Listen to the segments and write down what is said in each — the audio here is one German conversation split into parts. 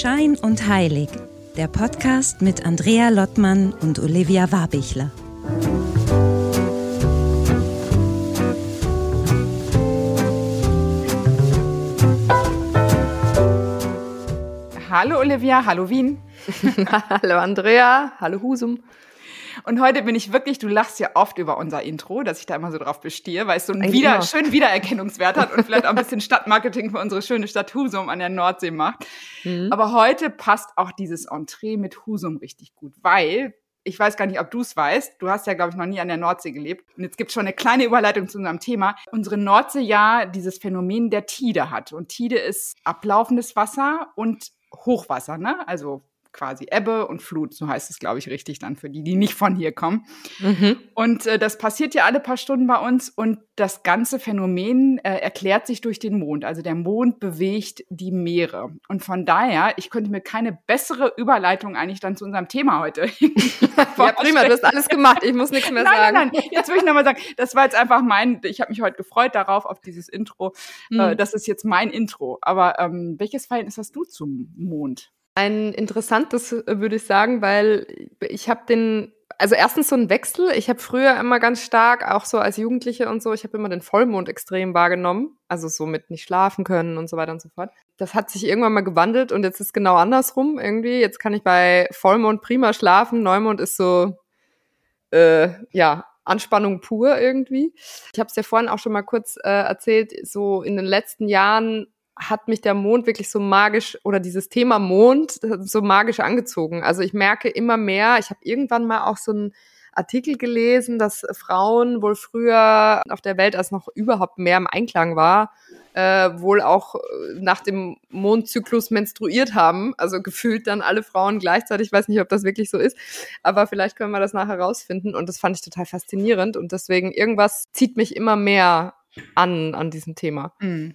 Schein und Heilig, der Podcast mit Andrea Lottmann und Olivia Warbichler. Hallo Olivia, hallo Wien. hallo Andrea, hallo Husum. Und heute bin ich wirklich, du lachst ja oft über unser Intro, dass ich da immer so drauf bestehe, weil es so einen wieder, schönen Wiedererkennungswert hat und vielleicht auch ein bisschen Stadtmarketing für unsere schöne Stadt Husum an der Nordsee macht. Mhm. Aber heute passt auch dieses Entree mit Husum richtig gut, weil ich weiß gar nicht, ob du es weißt. Du hast ja, glaube ich, noch nie an der Nordsee gelebt. Und jetzt gibt es schon eine kleine Überleitung zu unserem Thema. Unsere Nordsee ja dieses Phänomen der Tide hat. Und Tide ist ablaufendes Wasser und Hochwasser, ne? Also quasi Ebbe und Flut, so heißt es, glaube ich, richtig dann für die, die nicht von hier kommen. Mhm. Und äh, das passiert ja alle paar Stunden bei uns und das ganze Phänomen äh, erklärt sich durch den Mond. Also der Mond bewegt die Meere. Und von daher, ich könnte mir keine bessere Überleitung eigentlich dann zu unserem Thema heute. ja, prima, du hast alles gemacht. Ich muss nichts mehr nein, sagen. Nein, nein, jetzt will ich nochmal sagen, das war jetzt einfach mein, ich habe mich heute gefreut darauf, auf dieses Intro. Mhm. Äh, das ist jetzt mein Intro. Aber ähm, welches Verhältnis hast du zum Mond? Ein interessantes, äh, würde ich sagen, weil ich habe den, also erstens so ein Wechsel. Ich habe früher immer ganz stark, auch so als Jugendliche und so, ich habe immer den Vollmond extrem wahrgenommen. Also so mit nicht schlafen können und so weiter und so fort. Das hat sich irgendwann mal gewandelt und jetzt ist genau andersrum irgendwie. Jetzt kann ich bei Vollmond prima schlafen. Neumond ist so, äh, ja, Anspannung pur irgendwie. Ich habe es ja vorhin auch schon mal kurz äh, erzählt, so in den letzten Jahren hat mich der Mond wirklich so magisch oder dieses Thema Mond so magisch angezogen. Also ich merke immer mehr, ich habe irgendwann mal auch so einen Artikel gelesen, dass Frauen wohl früher auf der Welt, als noch überhaupt mehr im Einklang war, äh, wohl auch äh, nach dem Mondzyklus menstruiert haben. Also gefühlt dann alle Frauen gleichzeitig. Ich weiß nicht, ob das wirklich so ist, aber vielleicht können wir das nachher rausfinden. Und das fand ich total faszinierend. Und deswegen irgendwas zieht mich immer mehr an an diesem Thema. Mhm.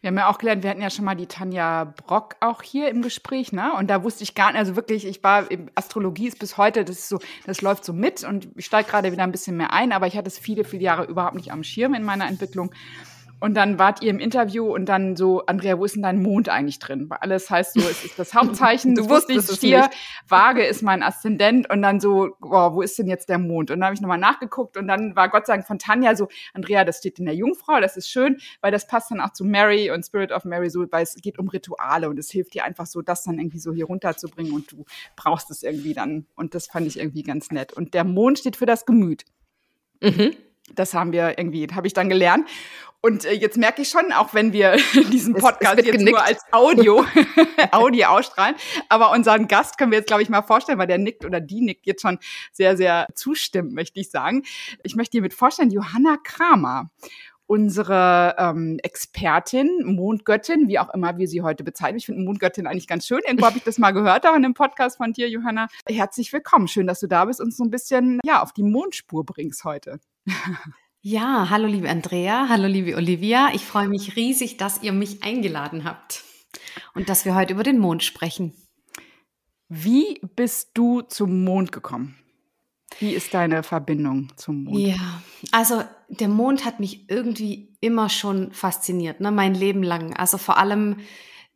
Wir haben ja auch gelernt, wir hatten ja schon mal die Tanja Brock auch hier im Gespräch, ne? Und da wusste ich gar nicht, also wirklich, ich war, Astrologie ist bis heute, das ist so, das läuft so mit und ich steige gerade wieder ein bisschen mehr ein, aber ich hatte es viele, viele Jahre überhaupt nicht am Schirm in meiner Entwicklung. Und dann wart ihr im Interview und dann so, Andrea, wo ist denn dein Mond eigentlich drin? Weil alles heißt so, es ist das Hauptzeichen, du wusstest es Stier, Waage ist mein Aszendent und dann so, boah, wo ist denn jetzt der Mond? Und dann habe ich nochmal nachgeguckt und dann war Gott sei Dank von Tanja so, Andrea, das steht in der Jungfrau, das ist schön, weil das passt dann auch zu Mary und Spirit of Mary so, weil es geht um Rituale und es hilft dir einfach so, das dann irgendwie so hier runterzubringen und du brauchst es irgendwie dann. Und das fand ich irgendwie ganz nett. Und der Mond steht für das Gemüt. Mhm. Das haben wir irgendwie, habe ich dann gelernt. Und äh, jetzt merke ich schon, auch wenn wir diesen Podcast jetzt genickt. nur als Audio, Audio ausstrahlen, aber unseren Gast können wir jetzt, glaube ich, mal vorstellen, weil der nickt oder die nickt jetzt schon sehr, sehr zustimmt, möchte ich sagen. Ich möchte hiermit vorstellen, Johanna Kramer unsere ähm, Expertin, Mondgöttin, wie auch immer wir sie heute bezeichnen. Ich finde Mondgöttin eigentlich ganz schön. Irgendwo habe ich das mal gehört, auch in einem Podcast von dir, Johanna. Herzlich willkommen. Schön, dass du da bist und uns so ein bisschen ja, auf die Mondspur bringst heute. Ja, hallo liebe Andrea, hallo liebe Olivia. Ich freue mich riesig, dass ihr mich eingeladen habt und dass wir heute über den Mond sprechen. Wie bist du zum Mond gekommen? Wie ist deine Verbindung zum Mond? Ja, also der Mond hat mich irgendwie immer schon fasziniert, ne, mein Leben lang. Also vor allem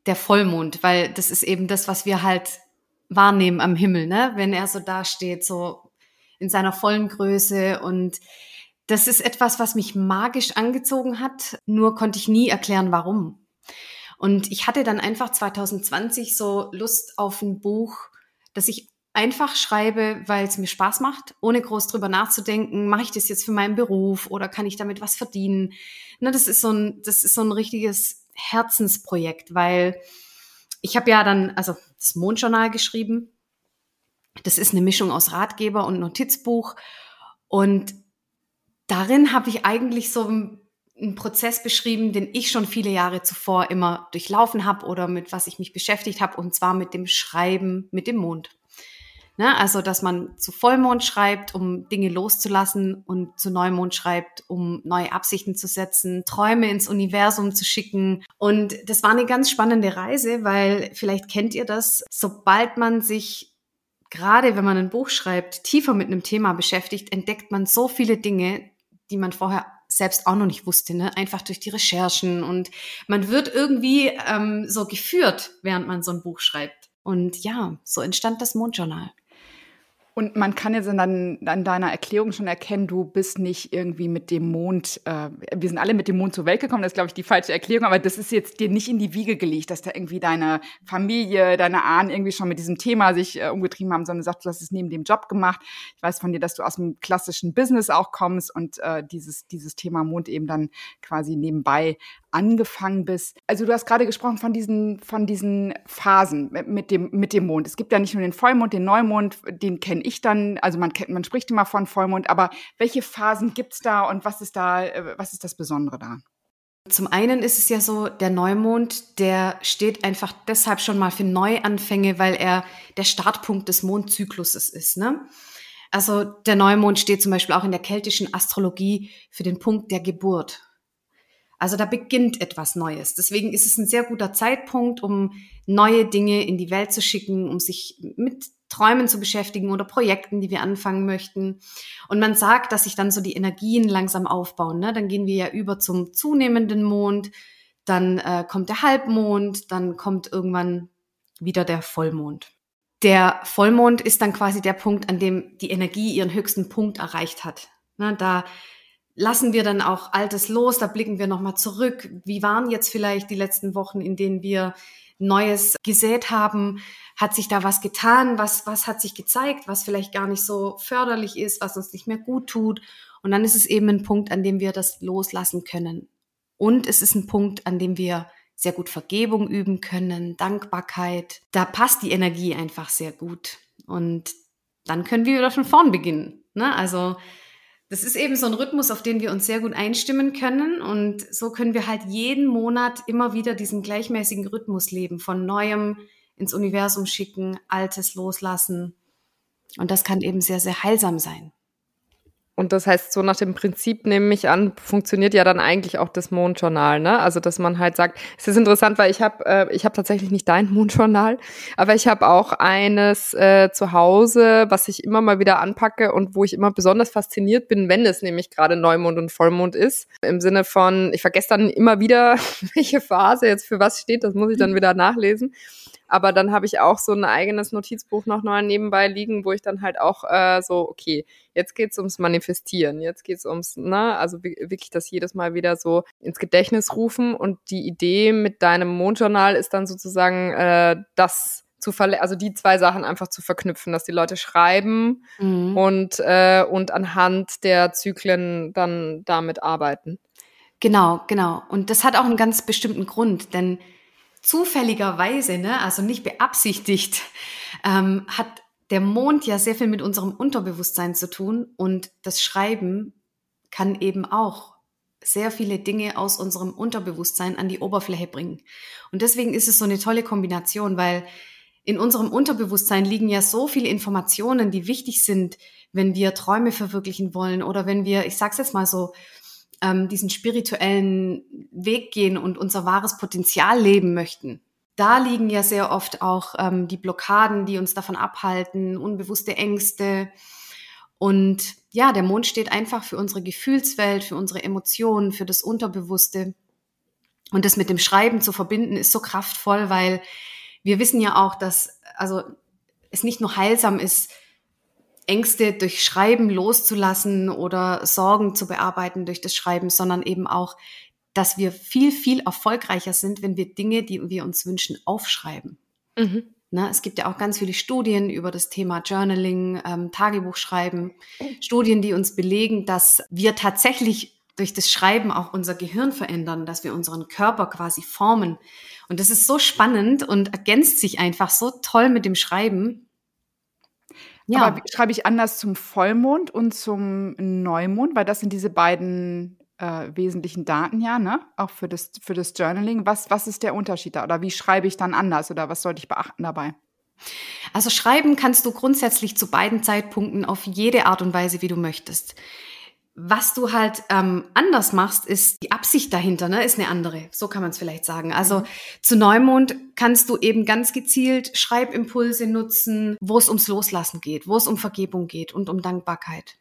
der Vollmond, weil das ist eben das, was wir halt wahrnehmen am Himmel, ne? Wenn er so dasteht, so in seiner vollen Größe und das ist etwas, was mich magisch angezogen hat, nur konnte ich nie erklären, warum. Und ich hatte dann einfach 2020 so Lust auf ein Buch, das ich einfach schreibe, weil es mir Spaß macht, ohne groß drüber nachzudenken, mache ich das jetzt für meinen Beruf oder kann ich damit was verdienen? Na, das ist so ein, das ist so ein richtiges Herzensprojekt, weil ich habe ja dann, also das Mondjournal geschrieben. Das ist eine Mischung aus Ratgeber und Notizbuch. Und darin habe ich eigentlich so einen Prozess beschrieben, den ich schon viele Jahre zuvor immer durchlaufen habe oder mit was ich mich beschäftigt habe, und zwar mit dem Schreiben mit dem Mond. Ne? Also, dass man zu Vollmond schreibt, um Dinge loszulassen und zu Neumond schreibt, um neue Absichten zu setzen, Träume ins Universum zu schicken. Und das war eine ganz spannende Reise, weil vielleicht kennt ihr das, sobald man sich gerade wenn man ein Buch schreibt, tiefer mit einem Thema beschäftigt, entdeckt man so viele Dinge, die man vorher selbst auch noch nicht wusste, ne? einfach durch die Recherchen. Und man wird irgendwie ähm, so geführt, während man so ein Buch schreibt. Und ja, so entstand das Mondjournal. Und man kann jetzt dann an deiner Erklärung schon erkennen, du bist nicht irgendwie mit dem Mond, äh, wir sind alle mit dem Mond zur Welt gekommen, das ist, glaube ich, die falsche Erklärung, aber das ist jetzt dir nicht in die Wiege gelegt, dass da irgendwie deine Familie, deine Ahnen irgendwie schon mit diesem Thema sich äh, umgetrieben haben, sondern du sagst, du hast es neben dem Job gemacht. Ich weiß von dir, dass du aus dem klassischen Business auch kommst und äh, dieses, dieses Thema Mond eben dann quasi nebenbei angefangen bist. Also du hast gerade gesprochen von diesen, von diesen Phasen mit dem, mit dem Mond. Es gibt ja nicht nur den Vollmond, den Neumond, den kenne ich dann, also man kennt, man spricht immer von Vollmond, aber welche Phasen gibt's da und was ist da, äh, was ist das Besondere da? Zum einen ist es ja so, der Neumond, der steht einfach deshalb schon mal für Neuanfänge, weil er der Startpunkt des Mondzykluses ist. Ne? Also der Neumond steht zum Beispiel auch in der keltischen Astrologie für den Punkt der Geburt. Also da beginnt etwas Neues. Deswegen ist es ein sehr guter Zeitpunkt, um neue Dinge in die Welt zu schicken, um sich mit Träumen zu beschäftigen oder Projekten, die wir anfangen möchten. Und man sagt, dass sich dann so die Energien langsam aufbauen. Ne? Dann gehen wir ja über zum zunehmenden Mond, dann äh, kommt der Halbmond, dann kommt irgendwann wieder der Vollmond. Der Vollmond ist dann quasi der Punkt, an dem die Energie ihren höchsten Punkt erreicht hat. Ne? Da lassen wir dann auch Altes los, da blicken wir nochmal zurück. Wie waren jetzt vielleicht die letzten Wochen, in denen wir Neues gesät haben? Hat sich da was getan? Was, was hat sich gezeigt, was vielleicht gar nicht so förderlich ist, was uns nicht mehr gut tut? Und dann ist es eben ein Punkt, an dem wir das loslassen können. Und es ist ein Punkt, an dem wir sehr gut Vergebung üben können, Dankbarkeit. Da passt die Energie einfach sehr gut. Und dann können wir wieder von vorn beginnen. Ne? Also das ist eben so ein Rhythmus, auf den wir uns sehr gut einstimmen können. Und so können wir halt jeden Monat immer wieder diesen gleichmäßigen Rhythmus leben, von Neuem ins Universum schicken, Altes loslassen. Und das kann eben sehr, sehr heilsam sein. Und das heißt, so nach dem Prinzip nehme ich an, funktioniert ja dann eigentlich auch das Mondjournal, ne? Also dass man halt sagt, es ist interessant, weil ich habe, äh, ich habe tatsächlich nicht dein Mondjournal, aber ich habe auch eines äh, zu Hause, was ich immer mal wieder anpacke und wo ich immer besonders fasziniert bin, wenn es nämlich gerade Neumond und Vollmond ist. Im Sinne von, ich vergesse dann immer wieder, welche Phase jetzt für was steht, das muss ich dann wieder nachlesen. Aber dann habe ich auch so ein eigenes Notizbuch noch mal nebenbei liegen, wo ich dann halt auch äh, so, okay, jetzt geht's ums Manifestieren, jetzt geht's ums, ne, also wirklich das jedes Mal wieder so ins Gedächtnis rufen. Und die Idee mit deinem Mondjournal ist dann sozusagen äh, das zu verle also die zwei Sachen einfach zu verknüpfen, dass die Leute schreiben mhm. und, äh, und anhand der Zyklen dann damit arbeiten. Genau, genau. Und das hat auch einen ganz bestimmten Grund, denn zufälligerweise, ne, also nicht beabsichtigt, ähm, hat der Mond ja sehr viel mit unserem Unterbewusstsein zu tun und das Schreiben kann eben auch sehr viele Dinge aus unserem Unterbewusstsein an die Oberfläche bringen. Und deswegen ist es so eine tolle Kombination, weil in unserem Unterbewusstsein liegen ja so viele Informationen, die wichtig sind, wenn wir Träume verwirklichen wollen oder wenn wir, ich sag's jetzt mal so, ähm, diesen spirituellen Weg gehen und unser wahres Potenzial leben möchten. Da liegen ja sehr oft auch ähm, die Blockaden, die uns davon abhalten, unbewusste Ängste. Und ja, der Mond steht einfach für unsere Gefühlswelt, für unsere Emotionen, für das Unterbewusste. Und das mit dem Schreiben zu verbinden, ist so kraftvoll, weil wir wissen ja auch, dass also es nicht nur heilsam ist, Ängste durch Schreiben loszulassen oder Sorgen zu bearbeiten durch das Schreiben, sondern eben auch, dass wir viel, viel erfolgreicher sind, wenn wir Dinge, die wir uns wünschen, aufschreiben. Mhm. Na, es gibt ja auch ganz viele Studien über das Thema Journaling, ähm, Tagebuchschreiben, Studien, die uns belegen, dass wir tatsächlich durch das Schreiben auch unser Gehirn verändern, dass wir unseren Körper quasi formen. Und das ist so spannend und ergänzt sich einfach so toll mit dem Schreiben. Ja. Aber schreibe ich anders zum Vollmond und zum Neumond, weil das sind diese beiden äh, wesentlichen Daten ja, ne? Auch für das, für das Journaling. Was, was ist der Unterschied da? Oder wie schreibe ich dann anders? Oder was sollte ich beachten dabei? Also schreiben kannst du grundsätzlich zu beiden Zeitpunkten auf jede Art und Weise, wie du möchtest. Was du halt ähm, anders machst, ist die Absicht dahinter, ne, ist eine andere. So kann man es vielleicht sagen. Also mhm. zu Neumond kannst du eben ganz gezielt Schreibimpulse nutzen, wo es ums Loslassen geht, wo es um Vergebung geht und um Dankbarkeit.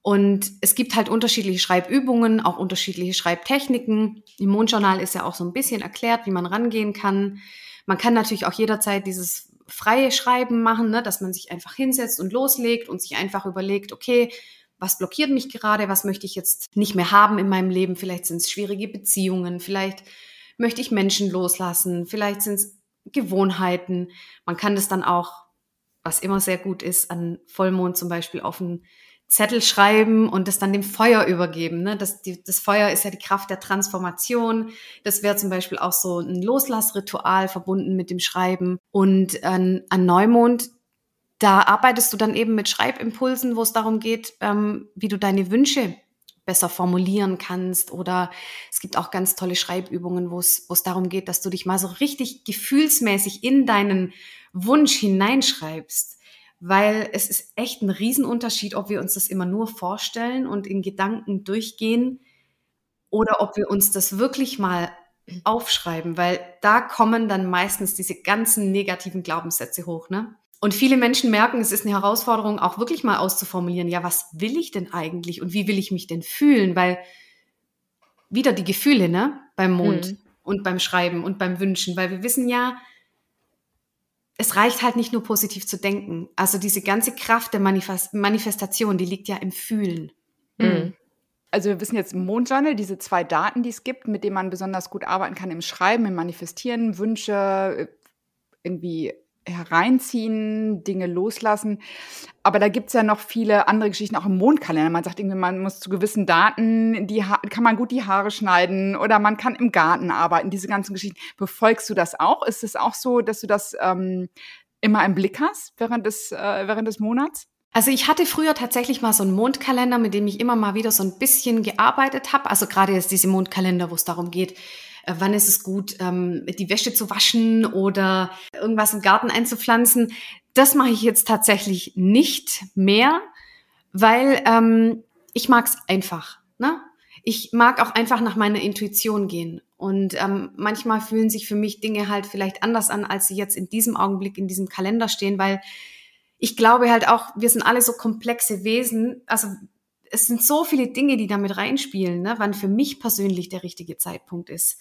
Und es gibt halt unterschiedliche Schreibübungen, auch unterschiedliche Schreibtechniken. Im Mondjournal ist ja auch so ein bisschen erklärt, wie man rangehen kann. Man kann natürlich auch jederzeit dieses freie Schreiben machen, ne, dass man sich einfach hinsetzt und loslegt und sich einfach überlegt, okay, was blockiert mich gerade, was möchte ich jetzt nicht mehr haben in meinem Leben. Vielleicht sind es schwierige Beziehungen, vielleicht möchte ich Menschen loslassen, vielleicht sind es Gewohnheiten. Man kann das dann auch, was immer sehr gut ist, an Vollmond zum Beispiel auf einen Zettel schreiben und das dann dem Feuer übergeben. Ne? Das, die, das Feuer ist ja die Kraft der Transformation. Das wäre zum Beispiel auch so ein Loslassritual verbunden mit dem Schreiben. Und an, an Neumond da arbeitest du dann eben mit Schreibimpulsen, wo es darum geht, ähm, wie du deine Wünsche besser formulieren kannst. Oder es gibt auch ganz tolle Schreibübungen, wo es, wo es darum geht, dass du dich mal so richtig gefühlsmäßig in deinen Wunsch hineinschreibst. Weil es ist echt ein Riesenunterschied, ob wir uns das immer nur vorstellen und in Gedanken durchgehen oder ob wir uns das wirklich mal aufschreiben, weil da kommen dann meistens diese ganzen negativen Glaubenssätze hoch, ne? Und viele Menschen merken, es ist eine Herausforderung, auch wirklich mal auszuformulieren, ja, was will ich denn eigentlich und wie will ich mich denn fühlen? Weil wieder die Gefühle, ne, beim Mond mhm. und beim Schreiben und beim Wünschen, weil wir wissen ja, es reicht halt nicht nur positiv zu denken. Also diese ganze Kraft der Manifest Manifestation, die liegt ja im Fühlen. Mhm. Also wir wissen jetzt im Mondjournal, diese zwei Daten, die es gibt, mit denen man besonders gut arbeiten kann im Schreiben, im Manifestieren, Wünsche, äh, irgendwie hereinziehen, Dinge loslassen. Aber da gibt's ja noch viele andere Geschichten, auch im Mondkalender. Man sagt irgendwie, man muss zu gewissen Daten, die kann man gut die Haare schneiden oder man kann im Garten arbeiten, diese ganzen Geschichten. Befolgst du das auch? Ist es auch so, dass du das ähm, immer im Blick hast während des, äh, während des Monats? Also ich hatte früher tatsächlich mal so einen Mondkalender, mit dem ich immer mal wieder so ein bisschen gearbeitet habe. Also gerade jetzt diese Mondkalender, wo es darum geht, wann ist es gut, ähm, die Wäsche zu waschen oder irgendwas im Garten einzupflanzen. Das mache ich jetzt tatsächlich nicht mehr, weil ähm, ich mag es einfach. Ne? Ich mag auch einfach nach meiner Intuition gehen. Und ähm, manchmal fühlen sich für mich Dinge halt vielleicht anders an, als sie jetzt in diesem Augenblick in diesem Kalender stehen, weil ich glaube halt auch, wir sind alle so komplexe Wesen. Also es sind so viele Dinge, die damit reinspielen, ne, wann für mich persönlich der richtige Zeitpunkt ist.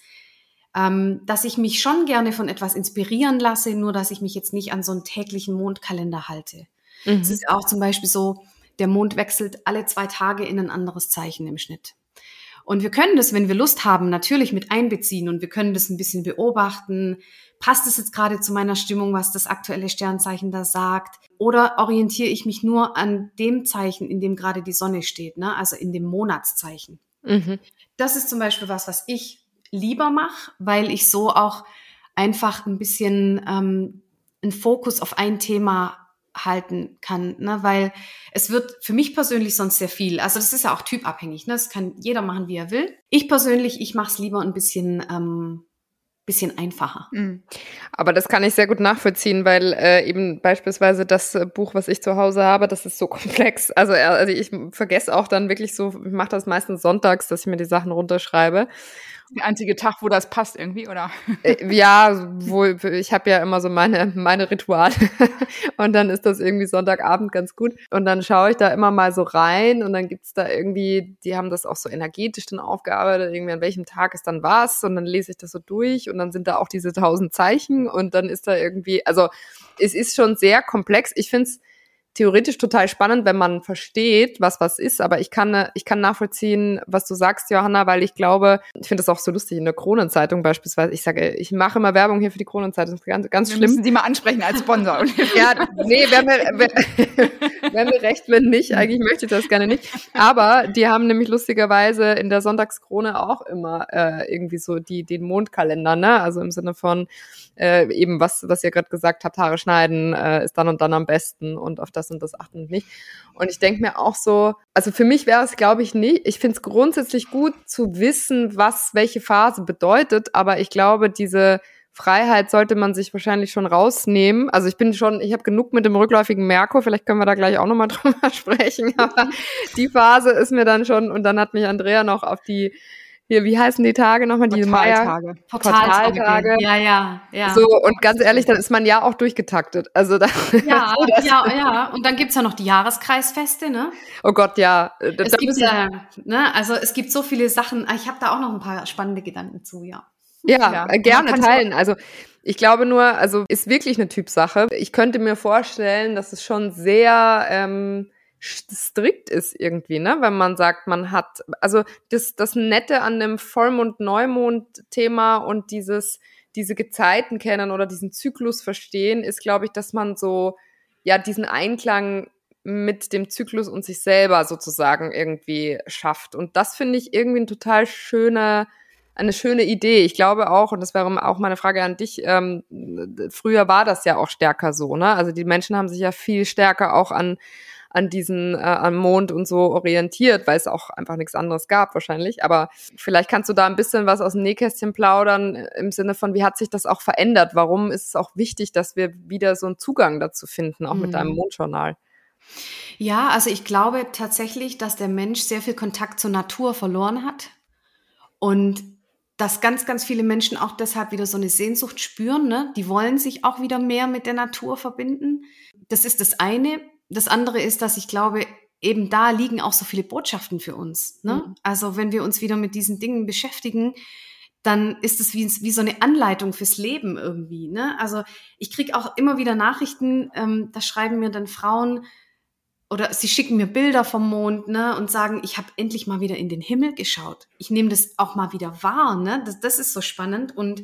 Ähm, dass ich mich schon gerne von etwas inspirieren lasse, nur dass ich mich jetzt nicht an so einen täglichen Mondkalender halte. Mhm. Es ist auch zum Beispiel so, der Mond wechselt alle zwei Tage in ein anderes Zeichen im Schnitt. Und wir können das, wenn wir Lust haben, natürlich mit einbeziehen und wir können das ein bisschen beobachten. Passt es jetzt gerade zu meiner Stimmung, was das aktuelle Sternzeichen da sagt? Oder orientiere ich mich nur an dem Zeichen, in dem gerade die Sonne steht, ne? also in dem Monatszeichen? Mhm. Das ist zum Beispiel was, was ich lieber mache, weil ich so auch einfach ein bisschen ähm, einen Fokus auf ein Thema halten kann, ne? weil es wird für mich persönlich sonst sehr viel. Also das ist ja auch typabhängig, ne? das kann jeder machen, wie er will. Ich persönlich, ich mache es lieber ein bisschen ähm, bisschen einfacher. Mhm. Aber das kann ich sehr gut nachvollziehen, weil äh, eben beispielsweise das äh, Buch, was ich zu Hause habe, das ist so komplex. Also, äh, also ich vergesse auch dann wirklich so, ich mache das meistens sonntags, dass ich mir die Sachen runterschreibe der einzige Tag, wo das passt irgendwie, oder? Äh, ja, wo ich habe ja immer so meine meine Rituale und dann ist das irgendwie Sonntagabend ganz gut und dann schaue ich da immer mal so rein und dann gibt's da irgendwie, die haben das auch so energetisch dann aufgearbeitet, irgendwie an welchem Tag ist dann was und dann lese ich das so durch und dann sind da auch diese tausend Zeichen und dann ist da irgendwie, also es ist schon sehr komplex. Ich finde es theoretisch total spannend, wenn man versteht, was was ist. Aber ich kann, ich kann nachvollziehen, was du sagst, Johanna, weil ich glaube, ich finde das auch so lustig in der Kronenzeitung beispielsweise. Ich sage, ich mache immer Werbung hier für die Kronenzeitung. Das ist ganz, ganz wir schlimm. Müssen Sie mal ansprechen als Sponsor. ja, nee, wäre mir, wär, wär mir recht, wenn nicht. Eigentlich möchte ich das gerne nicht. Aber die haben nämlich lustigerweise in der Sonntagskrone auch immer äh, irgendwie so die den Mondkalender, ne? Also im Sinne von äh, eben was, was ihr gerade gesagt habt, Haare schneiden äh, ist dann und dann am besten und auf das und das achten und nicht. Und ich denke mir auch so, also für mich wäre es, glaube ich, nicht. Ich finde es grundsätzlich gut zu wissen, was welche Phase bedeutet, aber ich glaube, diese Freiheit sollte man sich wahrscheinlich schon rausnehmen. Also ich bin schon, ich habe genug mit dem rückläufigen Merkur, vielleicht können wir da gleich auch nochmal drüber sprechen, aber die Phase ist mir dann schon, und dann hat mich Andrea noch auf die hier, wie heißen die Tage nochmal? Die Portaltage. Portaltage. Portaltage. Ja, ja, ja. So, und ganz ehrlich, dann ist man ja auch durchgetaktet. Also da, Ja, ja, ja. Und dann gibt's ja noch die Jahreskreisfeste, ne? Oh Gott, ja. Es gibt ja, ne, also es gibt so viele Sachen. Ich habe da auch noch ein paar spannende Gedanken zu, ja. Ja, ja. Äh, gerne teilen. Also ich glaube nur, also ist wirklich eine Typsache. Ich könnte mir vorstellen, dass es schon sehr ähm, strikt ist irgendwie, ne? Wenn man sagt, man hat, also das, das Nette an dem Vollmond-Neumond-Thema und dieses, diese Gezeiten kennen oder diesen Zyklus verstehen, ist, glaube ich, dass man so, ja, diesen Einklang mit dem Zyklus und sich selber sozusagen irgendwie schafft. Und das finde ich irgendwie ein total schöner, eine schöne Idee. Ich glaube auch, und das wäre auch meine Frage an dich, ähm, früher war das ja auch stärker so, ne? Also die Menschen haben sich ja viel stärker auch an an diesen äh, am Mond und so orientiert, weil es auch einfach nichts anderes gab wahrscheinlich. Aber vielleicht kannst du da ein bisschen was aus dem Nähkästchen plaudern äh, im Sinne von, wie hat sich das auch verändert? Warum ist es auch wichtig, dass wir wieder so einen Zugang dazu finden, auch mhm. mit deinem Mondjournal? Ja, also ich glaube tatsächlich, dass der Mensch sehr viel Kontakt zur Natur verloren hat und dass ganz, ganz viele Menschen auch deshalb wieder so eine Sehnsucht spüren. Ne? Die wollen sich auch wieder mehr mit der Natur verbinden. Das ist das eine. Das andere ist, dass ich glaube, eben da liegen auch so viele Botschaften für uns. Ne? Mhm. Also wenn wir uns wieder mit diesen Dingen beschäftigen, dann ist es wie, wie so eine Anleitung fürs Leben irgendwie. Ne? Also ich kriege auch immer wieder Nachrichten, ähm, da schreiben mir dann Frauen, oder sie schicken mir Bilder vom Mond ne, und sagen, ich habe endlich mal wieder in den Himmel geschaut. Ich nehme das auch mal wieder wahr. Ne? Das, das ist so spannend. Und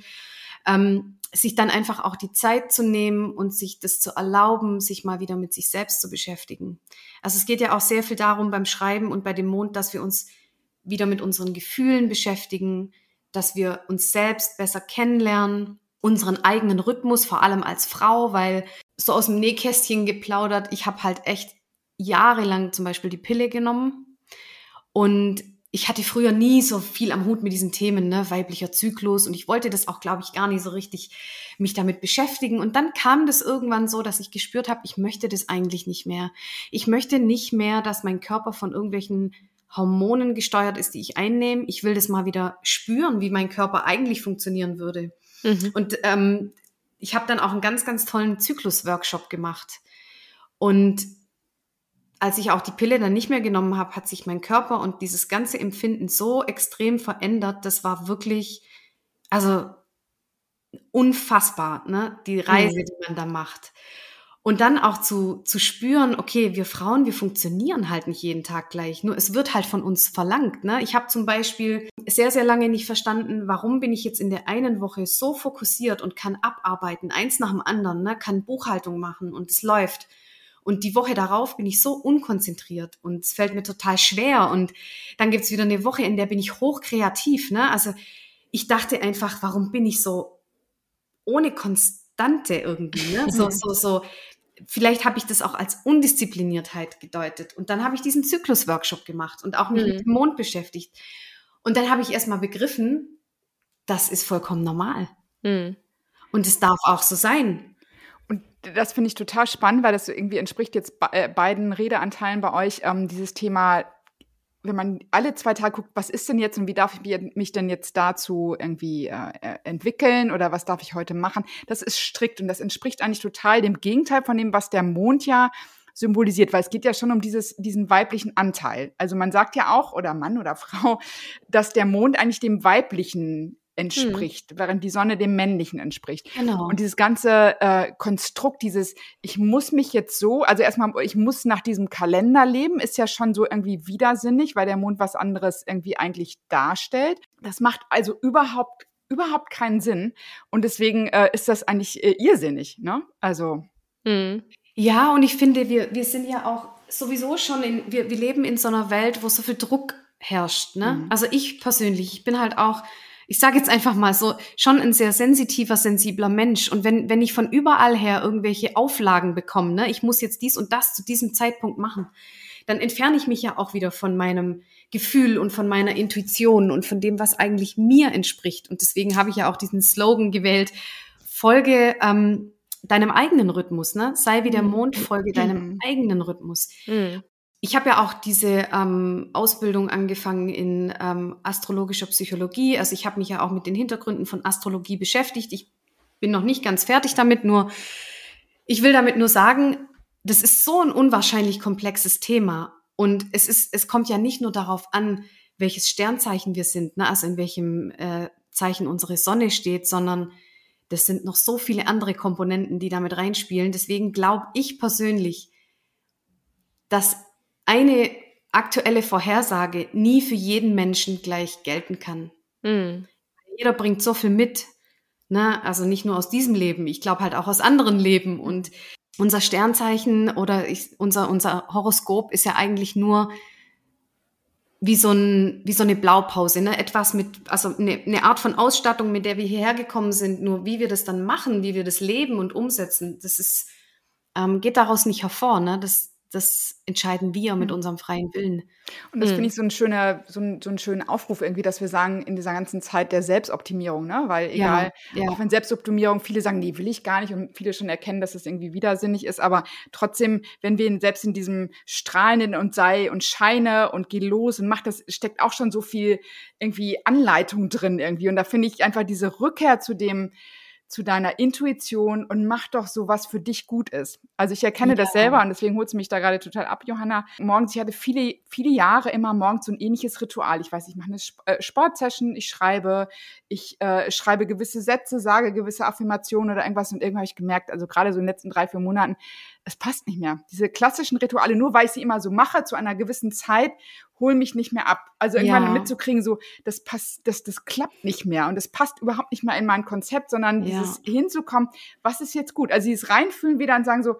ähm, sich dann einfach auch die Zeit zu nehmen und sich das zu erlauben, sich mal wieder mit sich selbst zu beschäftigen. Also es geht ja auch sehr viel darum beim Schreiben und bei dem Mond, dass wir uns wieder mit unseren Gefühlen beschäftigen, dass wir uns selbst besser kennenlernen, unseren eigenen Rhythmus, vor allem als Frau, weil so aus dem Nähkästchen geplaudert, ich habe halt echt jahrelang zum Beispiel die Pille genommen und ich hatte früher nie so viel am Hut mit diesen Themen, ne, weiblicher Zyklus und ich wollte das auch, glaube ich, gar nicht so richtig mich damit beschäftigen und dann kam das irgendwann so, dass ich gespürt habe, ich möchte das eigentlich nicht mehr. Ich möchte nicht mehr, dass mein Körper von irgendwelchen Hormonen gesteuert ist, die ich einnehme. Ich will das mal wieder spüren, wie mein Körper eigentlich funktionieren würde. Mhm. Und ähm, ich habe dann auch einen ganz, ganz tollen Zyklus-Workshop gemacht. Und als ich auch die Pille dann nicht mehr genommen habe, hat sich mein Körper und dieses ganze Empfinden so extrem verändert. Das war wirklich, also unfassbar, ne? Die Reise, mhm. die man da macht. Und dann auch zu, zu spüren, okay, wir Frauen, wir funktionieren halt nicht jeden Tag gleich. Nur es wird halt von uns verlangt. Ne? Ich habe zum Beispiel sehr, sehr lange nicht verstanden, warum bin ich jetzt in der einen Woche so fokussiert und kann abarbeiten, eins nach dem anderen, ne? kann Buchhaltung machen und es läuft. Und die Woche darauf bin ich so unkonzentriert und es fällt mir total schwer. Und dann gibt's wieder eine Woche, in der bin ich hochkreativ. Ne? Also ich dachte einfach, warum bin ich so ohne Konstante irgendwie? Ne? So, so, so. Vielleicht habe ich das auch als Undiszipliniertheit gedeutet. Und dann habe ich diesen Zyklus-Workshop gemacht und auch mich mhm. mit dem Mond beschäftigt. Und dann habe ich erst mal begriffen, das ist vollkommen normal. Mhm. Und es darf auch so sein das finde ich total spannend, weil das irgendwie entspricht jetzt äh, beiden Redeanteilen bei euch, ähm, dieses Thema, wenn man alle zwei Tage guckt, was ist denn jetzt und wie darf ich mich denn jetzt dazu irgendwie äh, äh, entwickeln oder was darf ich heute machen, das ist strikt und das entspricht eigentlich total dem Gegenteil von dem, was der Mond ja symbolisiert, weil es geht ja schon um dieses, diesen weiblichen Anteil. Also man sagt ja auch, oder Mann oder Frau, dass der Mond eigentlich dem weiblichen entspricht, hm. während die Sonne dem Männlichen entspricht. Genau. Und dieses ganze äh, Konstrukt, dieses, ich muss mich jetzt so, also erstmal, ich muss nach diesem Kalender leben, ist ja schon so irgendwie widersinnig, weil der Mond was anderes irgendwie eigentlich darstellt. Das macht also überhaupt überhaupt keinen Sinn und deswegen äh, ist das eigentlich äh, irrsinnig, ne? Also hm. ja, und ich finde, wir wir sind ja auch sowieso schon in, wir, wir leben in so einer Welt, wo so viel Druck herrscht, ne? Mhm. Also ich persönlich, ich bin halt auch ich sage jetzt einfach mal so, schon ein sehr sensitiver, sensibler Mensch. Und wenn, wenn ich von überall her irgendwelche Auflagen bekomme, ne, ich muss jetzt dies und das zu diesem Zeitpunkt machen, dann entferne ich mich ja auch wieder von meinem Gefühl und von meiner Intuition und von dem, was eigentlich mir entspricht. Und deswegen habe ich ja auch diesen Slogan gewählt, folge ähm, deinem eigenen Rhythmus, ne? Sei wie der mhm. Mond, folge deinem eigenen Rhythmus. Mhm ich habe ja auch diese ähm, Ausbildung angefangen in ähm, astrologischer Psychologie. Also ich habe mich ja auch mit den Hintergründen von Astrologie beschäftigt. Ich bin noch nicht ganz fertig damit, nur ich will damit nur sagen, das ist so ein unwahrscheinlich komplexes Thema. Und es ist, es kommt ja nicht nur darauf an, welches Sternzeichen wir sind, ne? also in welchem äh, Zeichen unsere Sonne steht, sondern das sind noch so viele andere Komponenten, die damit reinspielen. Deswegen glaube ich persönlich, dass eine aktuelle Vorhersage nie für jeden Menschen gleich gelten kann. Mhm. Jeder bringt so viel mit. Ne? Also nicht nur aus diesem Leben, ich glaube halt auch aus anderen Leben. Und unser Sternzeichen oder ich, unser, unser Horoskop ist ja eigentlich nur wie so, ein, wie so eine Blaupause, ne? Etwas mit, also eine, eine Art von Ausstattung, mit der wir hierher gekommen sind. Nur wie wir das dann machen, wie wir das leben und umsetzen, das ist, ähm, geht daraus nicht hervor. Ne? Das, das entscheiden wir mit mhm. unserem freien Willen. Und das mhm. finde ich so ein schöner, so ein, so ein schöner Aufruf irgendwie, dass wir sagen, in dieser ganzen Zeit der Selbstoptimierung, ne? Weil egal, ja, ja. auch wenn Selbstoptimierung, viele sagen, nee, will ich gar nicht und viele schon erkennen, dass es irgendwie widersinnig ist, aber trotzdem, wenn wir selbst in diesem strahlenden und sei und scheine und geh los und mach das, steckt auch schon so viel irgendwie Anleitung drin irgendwie. Und da finde ich einfach diese Rückkehr zu dem, zu deiner Intuition und mach doch so, was für dich gut ist. Also ich erkenne ja. das selber und deswegen holt es mich da gerade total ab, Johanna. Morgens, ich hatte viele, viele Jahre immer morgens so ein ähnliches Ritual. Ich weiß, ich mache eine äh, Sportsession, ich schreibe, ich äh, schreibe gewisse Sätze, sage gewisse Affirmationen oder irgendwas und irgendwann habe ich gemerkt, also gerade so in den letzten drei, vier Monaten, es passt nicht mehr. Diese klassischen Rituale, nur weil ich sie immer so mache, zu einer gewissen Zeit, holen mich nicht mehr ab. Also irgendwann ja. mitzukriegen, so, das passt, das, das klappt nicht mehr und das passt überhaupt nicht mehr in mein Konzept, sondern ja. dieses hinzukommen, was ist jetzt gut? Also dieses reinfühlen wieder und sagen so,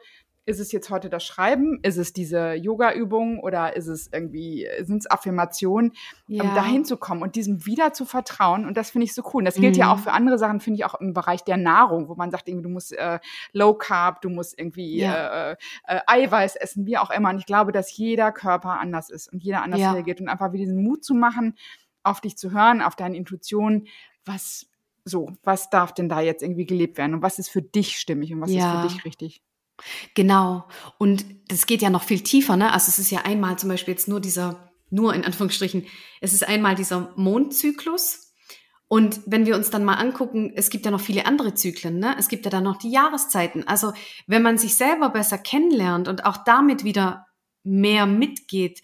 ist es jetzt heute das Schreiben? Ist es diese Yoga-Übung oder ist es irgendwie, sind es Affirmationen, ja. um dahin zu kommen und diesem wieder zu vertrauen? Und das finde ich so cool. Und das gilt mhm. ja auch für andere Sachen, finde ich auch im Bereich der Nahrung, wo man sagt, irgendwie, du musst äh, Low Carb, du musst irgendwie ja. äh, äh, Eiweiß essen, wie auch immer. Und ich glaube, dass jeder Körper anders ist und jeder anders ja. reagiert und einfach wieder diesen Mut zu machen, auf dich zu hören, auf deine Intuition, was so, was darf denn da jetzt irgendwie gelebt werden und was ist für dich stimmig und was ist für dich richtig? Genau. Und das geht ja noch viel tiefer, ne? Also es ist ja einmal zum Beispiel jetzt nur dieser, nur in Anführungsstrichen, es ist einmal dieser Mondzyklus. Und wenn wir uns dann mal angucken, es gibt ja noch viele andere Zyklen, ne? Es gibt ja dann noch die Jahreszeiten. Also wenn man sich selber besser kennenlernt und auch damit wieder mehr mitgeht,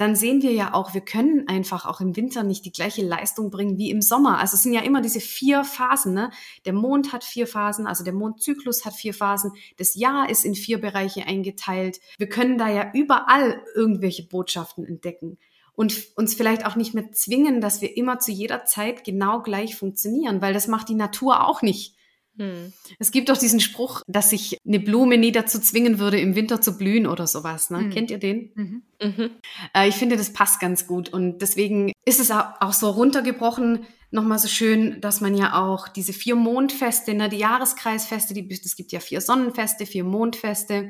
dann sehen wir ja auch, wir können einfach auch im Winter nicht die gleiche Leistung bringen wie im Sommer. Also es sind ja immer diese vier Phasen. Ne? Der Mond hat vier Phasen, also der Mondzyklus hat vier Phasen. Das Jahr ist in vier Bereiche eingeteilt. Wir können da ja überall irgendwelche Botschaften entdecken und uns vielleicht auch nicht mehr zwingen, dass wir immer zu jeder Zeit genau gleich funktionieren, weil das macht die Natur auch nicht. Hm. Es gibt doch diesen Spruch, dass sich eine Blume nie dazu zwingen würde, im Winter zu blühen oder sowas. Ne? Mhm. Kennt ihr den? Mhm. Mhm. Äh, ich finde, das passt ganz gut. Und deswegen ist es auch so runtergebrochen, nochmal so schön, dass man ja auch diese vier Mondfeste, ne, die Jahreskreisfeste, die, es gibt ja vier Sonnenfeste, vier Mondfeste,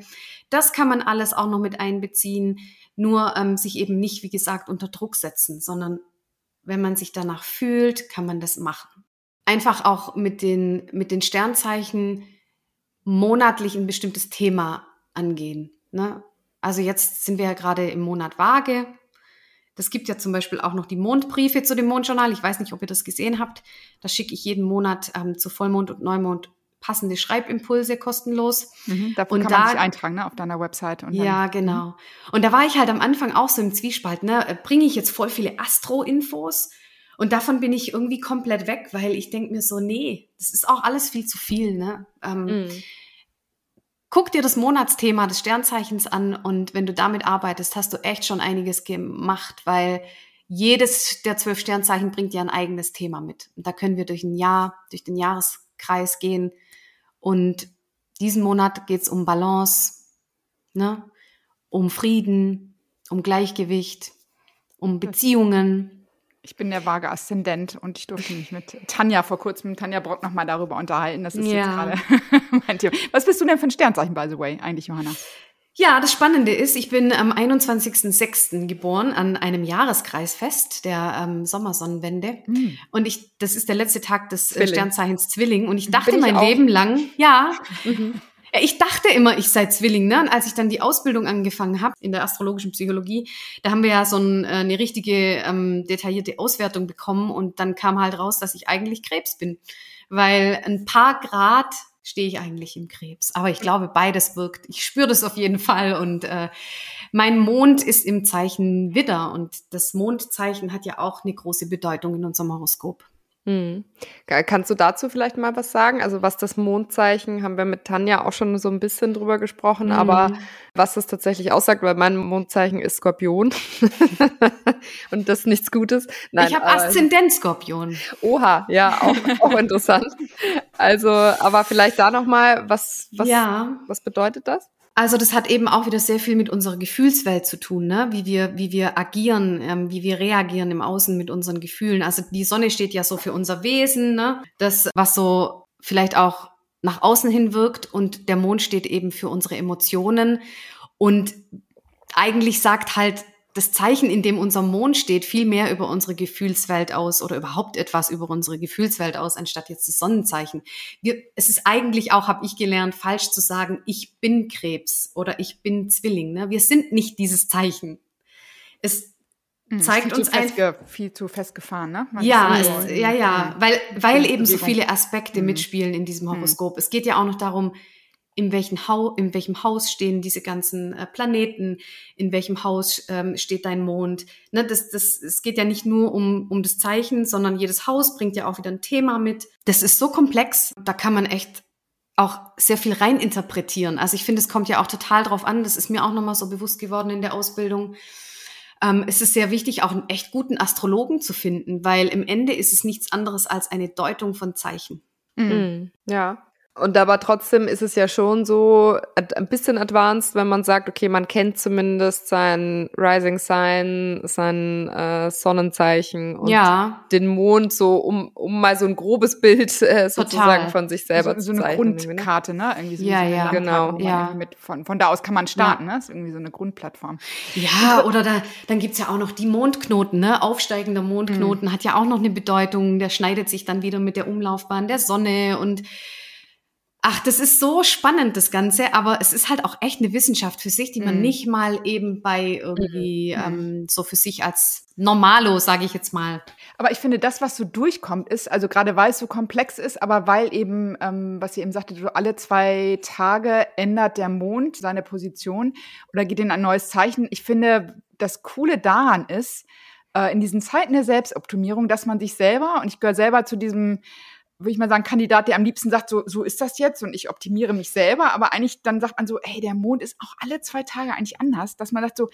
das kann man alles auch noch mit einbeziehen. Nur ähm, sich eben nicht, wie gesagt, unter Druck setzen, sondern wenn man sich danach fühlt, kann man das machen einfach auch mit den, mit den Sternzeichen monatlich ein bestimmtes Thema angehen. Ne? Also jetzt sind wir ja gerade im Monat Waage. Das gibt ja zum Beispiel auch noch die Mondbriefe zu dem Mondjournal. Ich weiß nicht, ob ihr das gesehen habt. Da schicke ich jeden Monat ähm, zu Vollmond und Neumond passende Schreibimpulse kostenlos. Mhm, dafür und kann man da, sich eintragen, ne, auf deiner Website. Und ja, dann, genau. Mhm. Und da war ich halt am Anfang auch so im Zwiespalt, ne, bringe ich jetzt voll viele Astro-Infos und davon bin ich irgendwie komplett weg, weil ich denke mir so, nee, das ist auch alles viel zu viel. Ne? Ähm, mm. Guck dir das Monatsthema des Sternzeichens an und wenn du damit arbeitest, hast du echt schon einiges gemacht, weil jedes der zwölf Sternzeichen bringt ja ein eigenes Thema mit. Und da können wir durch ein Jahr, durch den Jahreskreis gehen. Und diesen Monat geht's um Balance, ne? um Frieden, um Gleichgewicht, um Beziehungen, ich bin der vage Aszendent und ich durfte mich mit Tanja vor kurzem, mit Tanja Brock, nochmal darüber unterhalten. Das ist ja. jetzt gerade mein Thema. Was bist du denn für ein Sternzeichen, by the way, eigentlich, Johanna? Ja, das Spannende ist, ich bin am 21.06. geboren an einem Jahreskreisfest der ähm, Sommersonnenwende. Mhm. Und ich, das ist der letzte Tag des äh, Sternzeichens Zwilling. Und ich dachte ich mein auch. Leben lang, ja, mhm. Ich dachte immer, ich sei Zwilling, ne? Und als ich dann die Ausbildung angefangen habe in der astrologischen Psychologie, da haben wir ja so ein, äh, eine richtige ähm, detaillierte Auswertung bekommen und dann kam halt raus, dass ich eigentlich Krebs bin, weil ein paar Grad stehe ich eigentlich im Krebs. Aber ich glaube, beides wirkt. Ich spüre das auf jeden Fall und äh, mein Mond ist im Zeichen Widder und das Mondzeichen hat ja auch eine große Bedeutung in unserem Horoskop. Hm. Kannst du dazu vielleicht mal was sagen? Also was das Mondzeichen, haben wir mit Tanja auch schon so ein bisschen drüber gesprochen, mhm. aber was das tatsächlich aussagt, weil mein Mondzeichen ist Skorpion und das ist nichts Gutes. Nein, ich habe Aszendent Skorpion. Oha, ja, auch, auch interessant. Also, aber vielleicht da noch mal, was, was, ja. was bedeutet das? Also das hat eben auch wieder sehr viel mit unserer Gefühlswelt zu tun, ne? wie wir wie wir agieren, ähm, wie wir reagieren im Außen mit unseren Gefühlen. Also die Sonne steht ja so für unser Wesen, ne? das was so vielleicht auch nach außen hin wirkt und der Mond steht eben für unsere Emotionen und eigentlich sagt halt das Zeichen, in dem unser Mond steht, viel mehr über unsere Gefühlswelt aus oder überhaupt etwas über unsere Gefühlswelt aus, anstatt jetzt das Sonnenzeichen. Wir, es ist eigentlich auch, habe ich gelernt, falsch zu sagen, ich bin Krebs oder ich bin Zwilling. Ne? Wir sind nicht dieses Zeichen. Es hm, zeigt uns einfach viel zu festgefahren, ne? Man ja, es, ja, ja, weil weil eben so viele Aspekte mhm. mitspielen in diesem hm. Horoskop. Mhm. Es geht ja auch noch darum, in, welchen Hau in welchem Haus stehen diese ganzen äh, Planeten, in welchem Haus ähm, steht dein Mond. Ne, das, das, es geht ja nicht nur um, um das Zeichen, sondern jedes Haus bringt ja auch wieder ein Thema mit. Das ist so komplex, da kann man echt auch sehr viel reininterpretieren. Also ich finde, es kommt ja auch total drauf an, das ist mir auch nochmal so bewusst geworden in der Ausbildung. Ähm, es ist sehr wichtig, auch einen echt guten Astrologen zu finden, weil im Ende ist es nichts anderes als eine Deutung von Zeichen. Mhm. Ja, und aber trotzdem ist es ja schon so ein bisschen advanced, wenn man sagt, okay, man kennt zumindest sein Rising Sign, sein äh, Sonnenzeichen und ja. den Mond, so um, um mal so ein grobes Bild äh, sozusagen von sich selber so, zu so eine zeichnen. Grundkarte, ne? Irgendwie so ja, ja, genau. Ja. Mit, von, von da aus kann man starten, ja. ne? Das ist irgendwie so eine Grundplattform. Ja, oder da, dann gibt's ja auch noch die Mondknoten, ne? Aufsteigender Mondknoten mhm. hat ja auch noch eine Bedeutung. Der schneidet sich dann wieder mit der Umlaufbahn der Sonne und Ach, das ist so spannend, das Ganze, aber es ist halt auch echt eine Wissenschaft für sich, die man mm. nicht mal eben bei irgendwie mm. ähm, so für sich als Normalo, sage ich jetzt mal. Aber ich finde, das, was so durchkommt, ist, also gerade weil es so komplex ist, aber weil eben, ähm, was sie eben sagte, so alle zwei Tage ändert der Mond seine Position oder geht in ein neues Zeichen. Ich finde, das Coole daran ist, äh, in diesen Zeiten der Selbstoptimierung, dass man sich selber, und ich gehöre selber zu diesem würde ich mal sagen, Kandidat, der am liebsten sagt, so, so ist das jetzt und ich optimiere mich selber, aber eigentlich dann sagt man so, hey, der Mond ist auch alle zwei Tage eigentlich anders, dass man sagt so,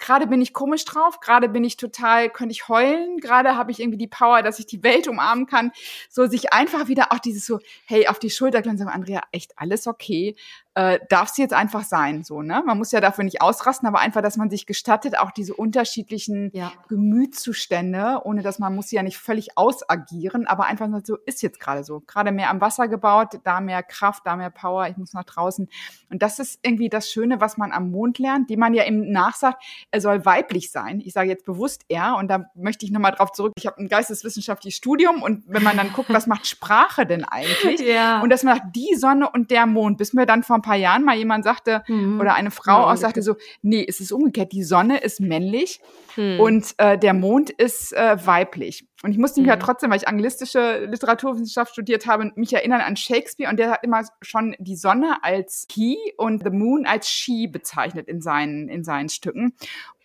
gerade bin ich komisch drauf, gerade bin ich total, könnte ich heulen, gerade habe ich irgendwie die Power, dass ich die Welt umarmen kann, so sich einfach wieder auch dieses so, hey, auf die Schulter sagen, Andrea, echt alles okay, äh, darf es jetzt einfach sein, so, ne? Man muss ja dafür nicht ausrasten, aber einfach, dass man sich gestattet, auch diese unterschiedlichen ja. Gemütszustände, ohne dass man muss sie ja nicht völlig ausagieren, aber einfach so, ist jetzt gerade so, gerade mehr am Wasser gebaut, da mehr Kraft, da mehr Power, ich muss nach draußen und das ist irgendwie das Schöne, was man am Mond lernt, die man ja eben nachsagt, er soll weiblich sein. Ich sage jetzt bewusst er und da möchte ich nochmal drauf zurück. Ich habe ein geisteswissenschaftliches Studium und wenn man dann guckt, was macht Sprache denn eigentlich? Ja. Und dass man sagt, die Sonne und der Mond, bis mir dann vor ein paar Jahren mal jemand sagte mhm. oder eine Frau ja, auch sagte so, nee, es ist umgekehrt. Die Sonne ist männlich mhm. und äh, der Mond ist äh, weiblich. Und ich musste mich mhm. ja trotzdem, weil ich anglistische Literaturwissenschaft studiert habe, mich erinnern an Shakespeare und der hat immer schon die Sonne als he und the moon als she bezeichnet in seinen, in seinen Stücken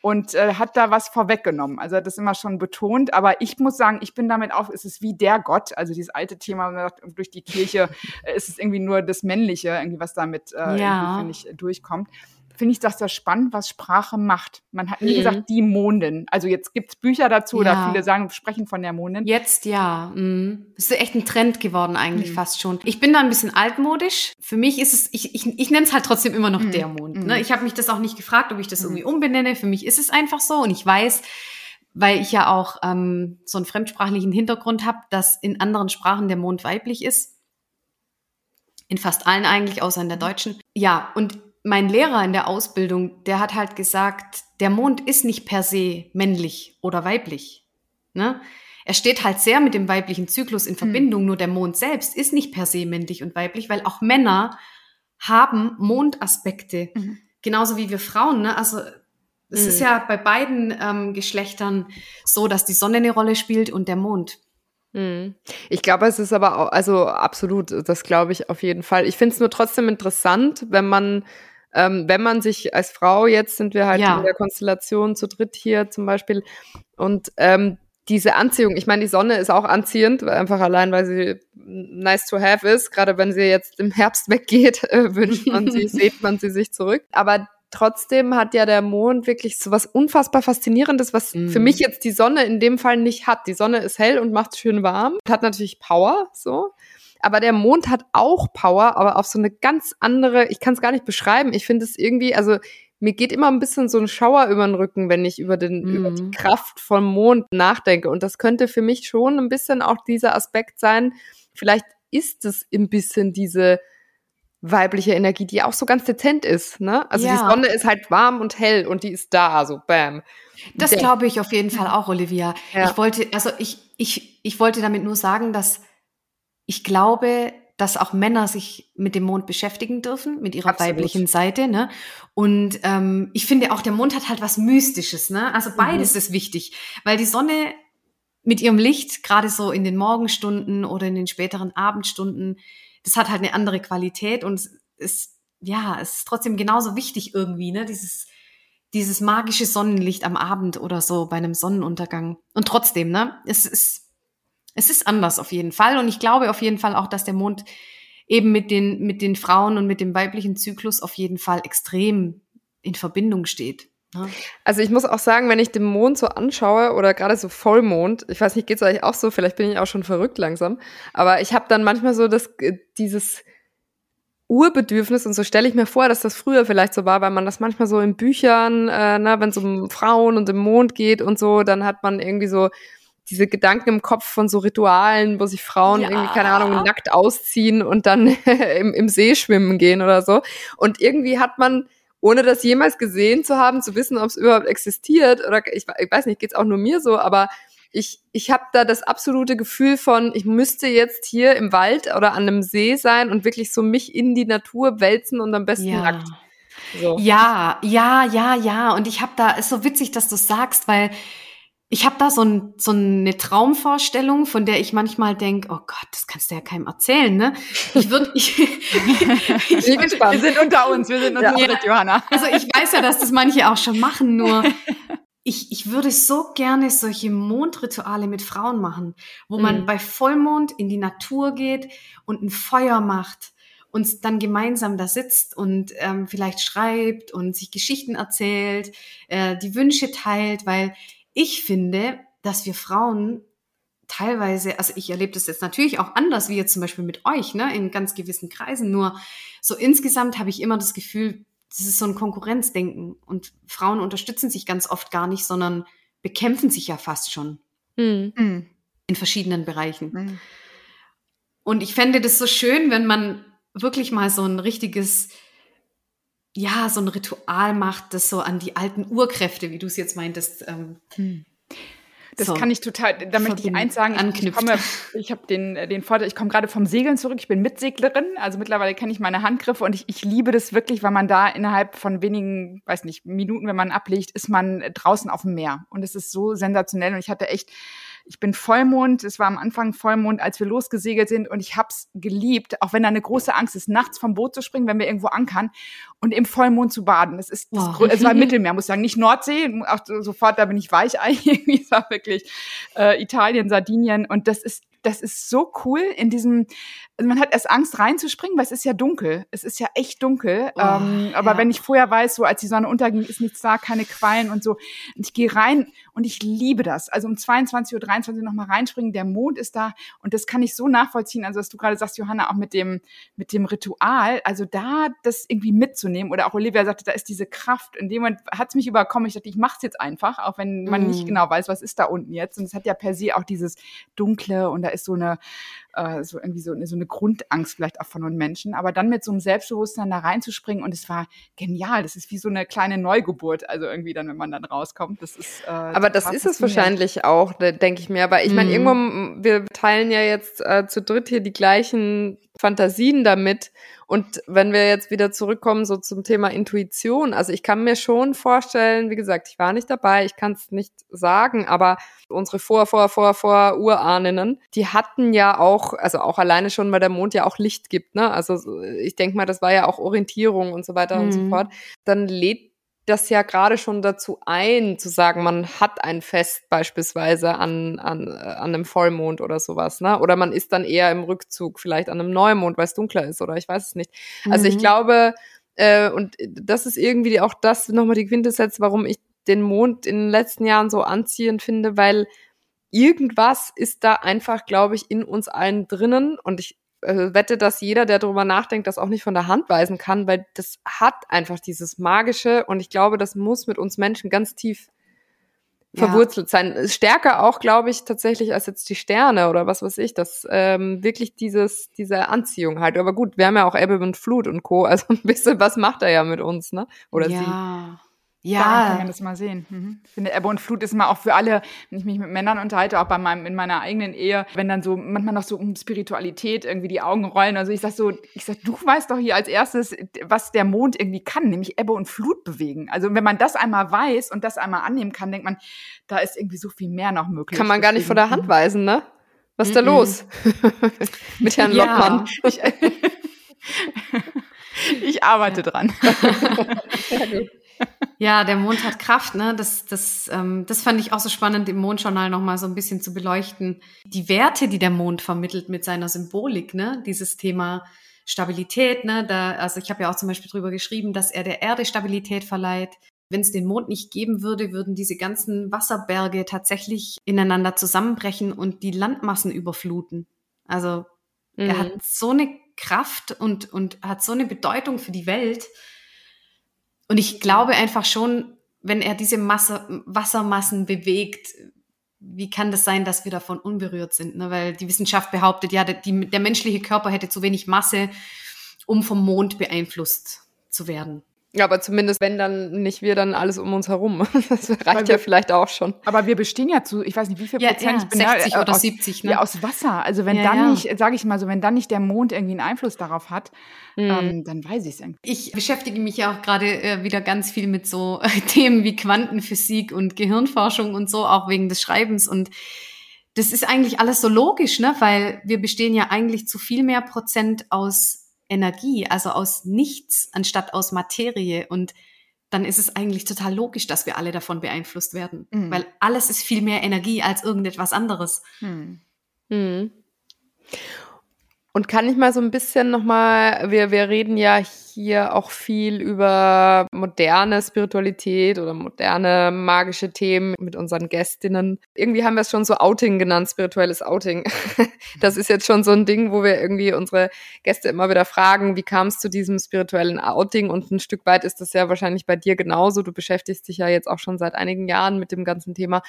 und äh, hat da was vorweggenommen. Also hat das immer schon betont. Aber ich muss sagen, ich bin damit auch, es ist wie der Gott, also dieses alte Thema, man sagt, durch die Kirche äh, ist es irgendwie nur das Männliche, irgendwie was damit, äh, ja. finde ich, durchkommt finde ich das sehr spannend, was Sprache macht. Man hat nie mhm. gesagt, die Mondin. Also jetzt gibt's Bücher dazu, ja. oder viele sagen, sprechen von der Mondin. Jetzt ja. Mhm. Das ist echt ein Trend geworden eigentlich mhm. fast schon. Ich bin da ein bisschen altmodisch. Für mich ist es, ich, ich, ich nenne es halt trotzdem immer noch mhm. der Mond. Ne? Mhm. Ich habe mich das auch nicht gefragt, ob ich das mhm. irgendwie umbenenne. Für mich ist es einfach so und ich weiß, weil ich ja auch ähm, so einen fremdsprachlichen Hintergrund habe, dass in anderen Sprachen der Mond weiblich ist. In fast allen eigentlich, außer in der deutschen. Ja, und mein Lehrer in der Ausbildung, der hat halt gesagt, der Mond ist nicht per se männlich oder weiblich. Ne? Er steht halt sehr mit dem weiblichen Zyklus in hm. Verbindung, mhm. nur der Mond selbst ist nicht per se männlich und weiblich, weil auch Männer haben Mondaspekte, mhm. genauso wie wir Frauen. Ne? Also es mhm. ist ja bei beiden ähm, Geschlechtern so, dass die Sonne eine Rolle spielt und der Mond. Hm. Ich glaube, es ist aber auch, also absolut, das glaube ich auf jeden Fall. Ich finde es nur trotzdem interessant, wenn man ähm, wenn man sich als Frau, jetzt sind wir halt ja. in der Konstellation zu dritt hier zum Beispiel, und ähm, diese Anziehung, ich meine, die Sonne ist auch anziehend, einfach allein, weil sie nice to have ist. Gerade wenn sie jetzt im Herbst weggeht, äh, wünscht man sie, sieht man sie sich zurück. Aber trotzdem hat ja der Mond wirklich so was unfassbar Faszinierendes, was mm. für mich jetzt die Sonne in dem Fall nicht hat. Die Sonne ist hell und macht schön warm, hat natürlich Power, so. Aber der Mond hat auch Power, aber auf so eine ganz andere, ich kann es gar nicht beschreiben. Ich finde es irgendwie, also mir geht immer ein bisschen so ein Schauer über den Rücken, wenn ich über den mm. über die mhm. Kraft vom Mond nachdenke. Und das könnte für mich schon ein bisschen auch dieser Aspekt sein. Vielleicht ist es ein bisschen diese weibliche Energie, die auch so ganz dezent ist. Ne? Also ja. die Sonne ist halt warm und hell und die ist da, so bam. Das glaube ich auf jeden Fall auch, Olivia. Ja. Ich wollte, also ich, ich, ich wollte damit nur sagen, dass ich glaube, dass auch Männer sich mit dem Mond beschäftigen dürfen, mit ihrer Absolut. weiblichen Seite. Ne? Und ähm, ich finde auch, der Mond hat halt was Mystisches. Ne? Also beides mhm. ist wichtig, weil die Sonne mit ihrem Licht, gerade so in den Morgenstunden oder in den späteren Abendstunden, das hat halt eine andere Qualität und es ist, ja, es ist trotzdem genauso wichtig irgendwie, ne? Dieses, dieses magische Sonnenlicht am Abend oder so bei einem Sonnenuntergang. Und trotzdem, ne? Es ist, es ist anders auf jeden Fall. Und ich glaube auf jeden Fall auch, dass der Mond eben mit den, mit den Frauen und mit dem weiblichen Zyklus auf jeden Fall extrem in Verbindung steht. Ne? Also ich muss auch sagen, wenn ich den Mond so anschaue oder gerade so Vollmond, ich weiß nicht, geht es euch auch so, vielleicht bin ich auch schon verrückt langsam, aber ich habe dann manchmal so das, äh, dieses Urbedürfnis und so stelle ich mir vor, dass das früher vielleicht so war, weil man das manchmal so in Büchern, äh, ne, wenn es um Frauen und den Mond geht und so, dann hat man irgendwie so diese Gedanken im Kopf von so Ritualen, wo sich Frauen ja. irgendwie, keine Ahnung, nackt ausziehen und dann im, im See schwimmen gehen oder so. Und irgendwie hat man ohne das jemals gesehen zu haben, zu wissen, ob es überhaupt existiert oder ich, ich weiß nicht, geht's auch nur mir so, aber ich, ich habe da das absolute Gefühl von, ich müsste jetzt hier im Wald oder an einem See sein und wirklich so mich in die Natur wälzen und am besten ja. nackt. So. Ja, ja, ja, ja. Und ich habe da, ist so witzig, dass du sagst, weil ich habe da so, ein, so eine Traumvorstellung, von der ich manchmal denke, oh Gott, das kannst du ja keinem erzählen, ne? Ich würde, ich, ich bin gespannt. Wir sind unter uns, wir sind unter ja. uns, Johanna. Also ich weiß ja, dass das manche auch schon machen, nur ich, ich würde so gerne solche Mondrituale mit Frauen machen, wo man mhm. bei Vollmond in die Natur geht und ein Feuer macht und dann gemeinsam da sitzt und ähm, vielleicht schreibt und sich Geschichten erzählt, äh, die Wünsche teilt, weil ich finde, dass wir Frauen teilweise, also ich erlebe das jetzt natürlich auch anders, wie jetzt zum Beispiel mit euch, ne, in ganz gewissen Kreisen, nur so insgesamt habe ich immer das Gefühl, das ist so ein Konkurrenzdenken und Frauen unterstützen sich ganz oft gar nicht, sondern bekämpfen sich ja fast schon. Mhm. In verschiedenen Bereichen. Mhm. Und ich fände das so schön, wenn man wirklich mal so ein richtiges ja, so ein Ritual macht, das so an die alten Urkräfte, wie du es jetzt meintest. Ähm, hm. Das so. kann ich total, da möchte ich eins sagen, ich, ich komme, ich habe den, den Vorteil, ich komme gerade vom Segeln zurück, ich bin Mitseglerin, also mittlerweile kenne ich meine Handgriffe und ich, ich liebe das wirklich, weil man da innerhalb von wenigen, weiß nicht, Minuten, wenn man ablegt, ist man draußen auf dem Meer und es ist so sensationell und ich hatte echt ich bin Vollmond, es war am Anfang Vollmond, als wir losgesegelt sind und ich hab's geliebt, auch wenn da eine große Angst ist, nachts vom Boot zu springen, wenn wir irgendwo ankern und im Vollmond zu baden. Das ist, das oh. es war Mittelmeer, muss ich sagen, nicht Nordsee, auch sofort, da bin ich weich eigentlich, es war wirklich äh, Italien, Sardinien und das ist das ist so cool in diesem, also man hat erst Angst reinzuspringen, weil es ist ja dunkel. Es ist ja echt dunkel. Oh, ähm, aber ja. wenn ich vorher weiß, so als die Sonne unterging, ist nichts da, keine Quallen und so. Und ich gehe rein und ich liebe das. Also um 22 Uhr, 23 Uhr nochmal reinspringen, der Mond ist da und das kann ich so nachvollziehen. Also was du gerade sagst, Johanna, auch mit dem, mit dem Ritual, also da das irgendwie mitzunehmen oder auch Olivia sagte, da ist diese Kraft. In dem Moment hat es mich überkommen. Ich dachte, ich mache es jetzt einfach, auch wenn man mm. nicht genau weiß, was ist da unten jetzt. Und es hat ja per se auch dieses Dunkle und da ist so eine, äh, so irgendwie so, so eine Grundangst vielleicht auch von uns Menschen. Aber dann mit so einem Selbstbewusstsein da reinzuspringen und es war genial. Das ist wie so eine kleine Neugeburt, also irgendwie dann, wenn man dann rauskommt. Das ist. Äh, aber das ist es wahrscheinlich auch, denke ich mir. Aber ich meine, mhm. irgendwo, wir teilen ja jetzt äh, zu dritt hier die gleichen Fantasien damit. Und wenn wir jetzt wieder zurückkommen, so zum Thema Intuition, also ich kann mir schon vorstellen, wie gesagt, ich war nicht dabei, ich kann es nicht sagen, aber unsere Vor, Vor, Vor, Vor Urahninnen, die hatten ja auch, also auch alleine schon, weil der Mond ja auch Licht gibt, ne? Also ich denke mal, das war ja auch Orientierung und so weiter mhm. und so mhm. fort. Dann lädt das ja gerade schon dazu ein, zu sagen, man hat ein Fest beispielsweise an, an, äh, an einem Vollmond oder sowas, ne? Oder man ist dann eher im Rückzug, vielleicht an einem Neumond, weil es dunkler ist oder ich weiß es nicht. Also mhm. ich glaube, äh, und das ist irgendwie auch das nochmal die Quintessenz, warum ich den Mond in den letzten Jahren so anziehend finde, weil irgendwas ist da einfach, glaube ich, in uns allen drinnen und ich äh, wette, dass jeder, der darüber nachdenkt, das auch nicht von der Hand weisen kann, weil das hat einfach dieses Magische und ich glaube, das muss mit uns Menschen ganz tief verwurzelt ja. sein. Stärker auch, glaube ich, tatsächlich als jetzt die Sterne oder was weiß ich, das ähm, wirklich dieses, diese Anziehung halt. Aber gut, wir haben ja auch Ebbe und Flut und Co. Also ein bisschen was macht er ja mit uns, ne? Oder ja. sie. Ja. Daran kann man das mal sehen. Mhm. Ich finde, Ebbe und Flut ist immer auch für alle, wenn ich mich mit Männern unterhalte, auch bei meinem, in meiner eigenen Ehe, wenn dann so manchmal noch so um Spiritualität irgendwie die Augen rollen. Also ich sag so, ich sag, du weißt doch hier als erstes, was der Mond irgendwie kann, nämlich Ebbe und Flut bewegen. Also wenn man das einmal weiß und das einmal annehmen kann, denkt man, da ist irgendwie so viel mehr noch möglich. Kann man gar nicht von der Hand mhm. weisen, ne? Was ist da los? mit Herrn Lockmann. Ich, ich arbeite ja. dran. Ja, der Mond hat Kraft, ne? Das, das, ähm, das fand ich auch so spannend, im Mondjournal nochmal so ein bisschen zu beleuchten. Die Werte, die der Mond vermittelt mit seiner Symbolik, ne? Dieses Thema Stabilität, ne? Da, also ich habe ja auch zum Beispiel drüber geschrieben, dass er der Erde Stabilität verleiht. Wenn es den Mond nicht geben würde, würden diese ganzen Wasserberge tatsächlich ineinander zusammenbrechen und die Landmassen überfluten. Also mhm. er hat so eine Kraft und, und hat so eine Bedeutung für die Welt. Und ich glaube einfach schon, wenn er diese Masse, Wassermassen bewegt, wie kann das sein, dass wir davon unberührt sind? Ne? Weil die Wissenschaft behauptet, ja, die, der menschliche Körper hätte zu wenig Masse, um vom Mond beeinflusst zu werden. Ja, aber zumindest, wenn dann nicht wir, dann alles um uns herum. Das reicht wir, ja vielleicht auch schon. Aber wir bestehen ja zu, ich weiß nicht, wie viel ja, Prozent. Ja, bin 60 ja, oder aus, 70, ne? Ja, aus Wasser. Also wenn ja, dann nicht, sage ich mal so, wenn dann nicht der Mond irgendwie einen Einfluss darauf hat, mhm. ähm, dann weiß ich es irgendwie. Ich beschäftige mich ja auch gerade äh, wieder ganz viel mit so äh, Themen wie Quantenphysik und Gehirnforschung und so, auch wegen des Schreibens und das ist eigentlich alles so logisch, ne? Weil wir bestehen ja eigentlich zu viel mehr Prozent aus Energie, also aus nichts anstatt aus Materie. Und dann ist es eigentlich total logisch, dass wir alle davon beeinflusst werden, mhm. weil alles ist viel mehr Energie als irgendetwas anderes. Mhm. Mhm. Und kann ich mal so ein bisschen nochmal, wir, wir reden ja hier auch viel über moderne Spiritualität oder moderne magische Themen mit unseren Gästinnen. Irgendwie haben wir es schon so Outing genannt, spirituelles Outing. Das ist jetzt schon so ein Ding, wo wir irgendwie unsere Gäste immer wieder fragen, wie kam es zu diesem spirituellen Outing? Und ein Stück weit ist das ja wahrscheinlich bei dir genauso. Du beschäftigst dich ja jetzt auch schon seit einigen Jahren mit dem ganzen Thema.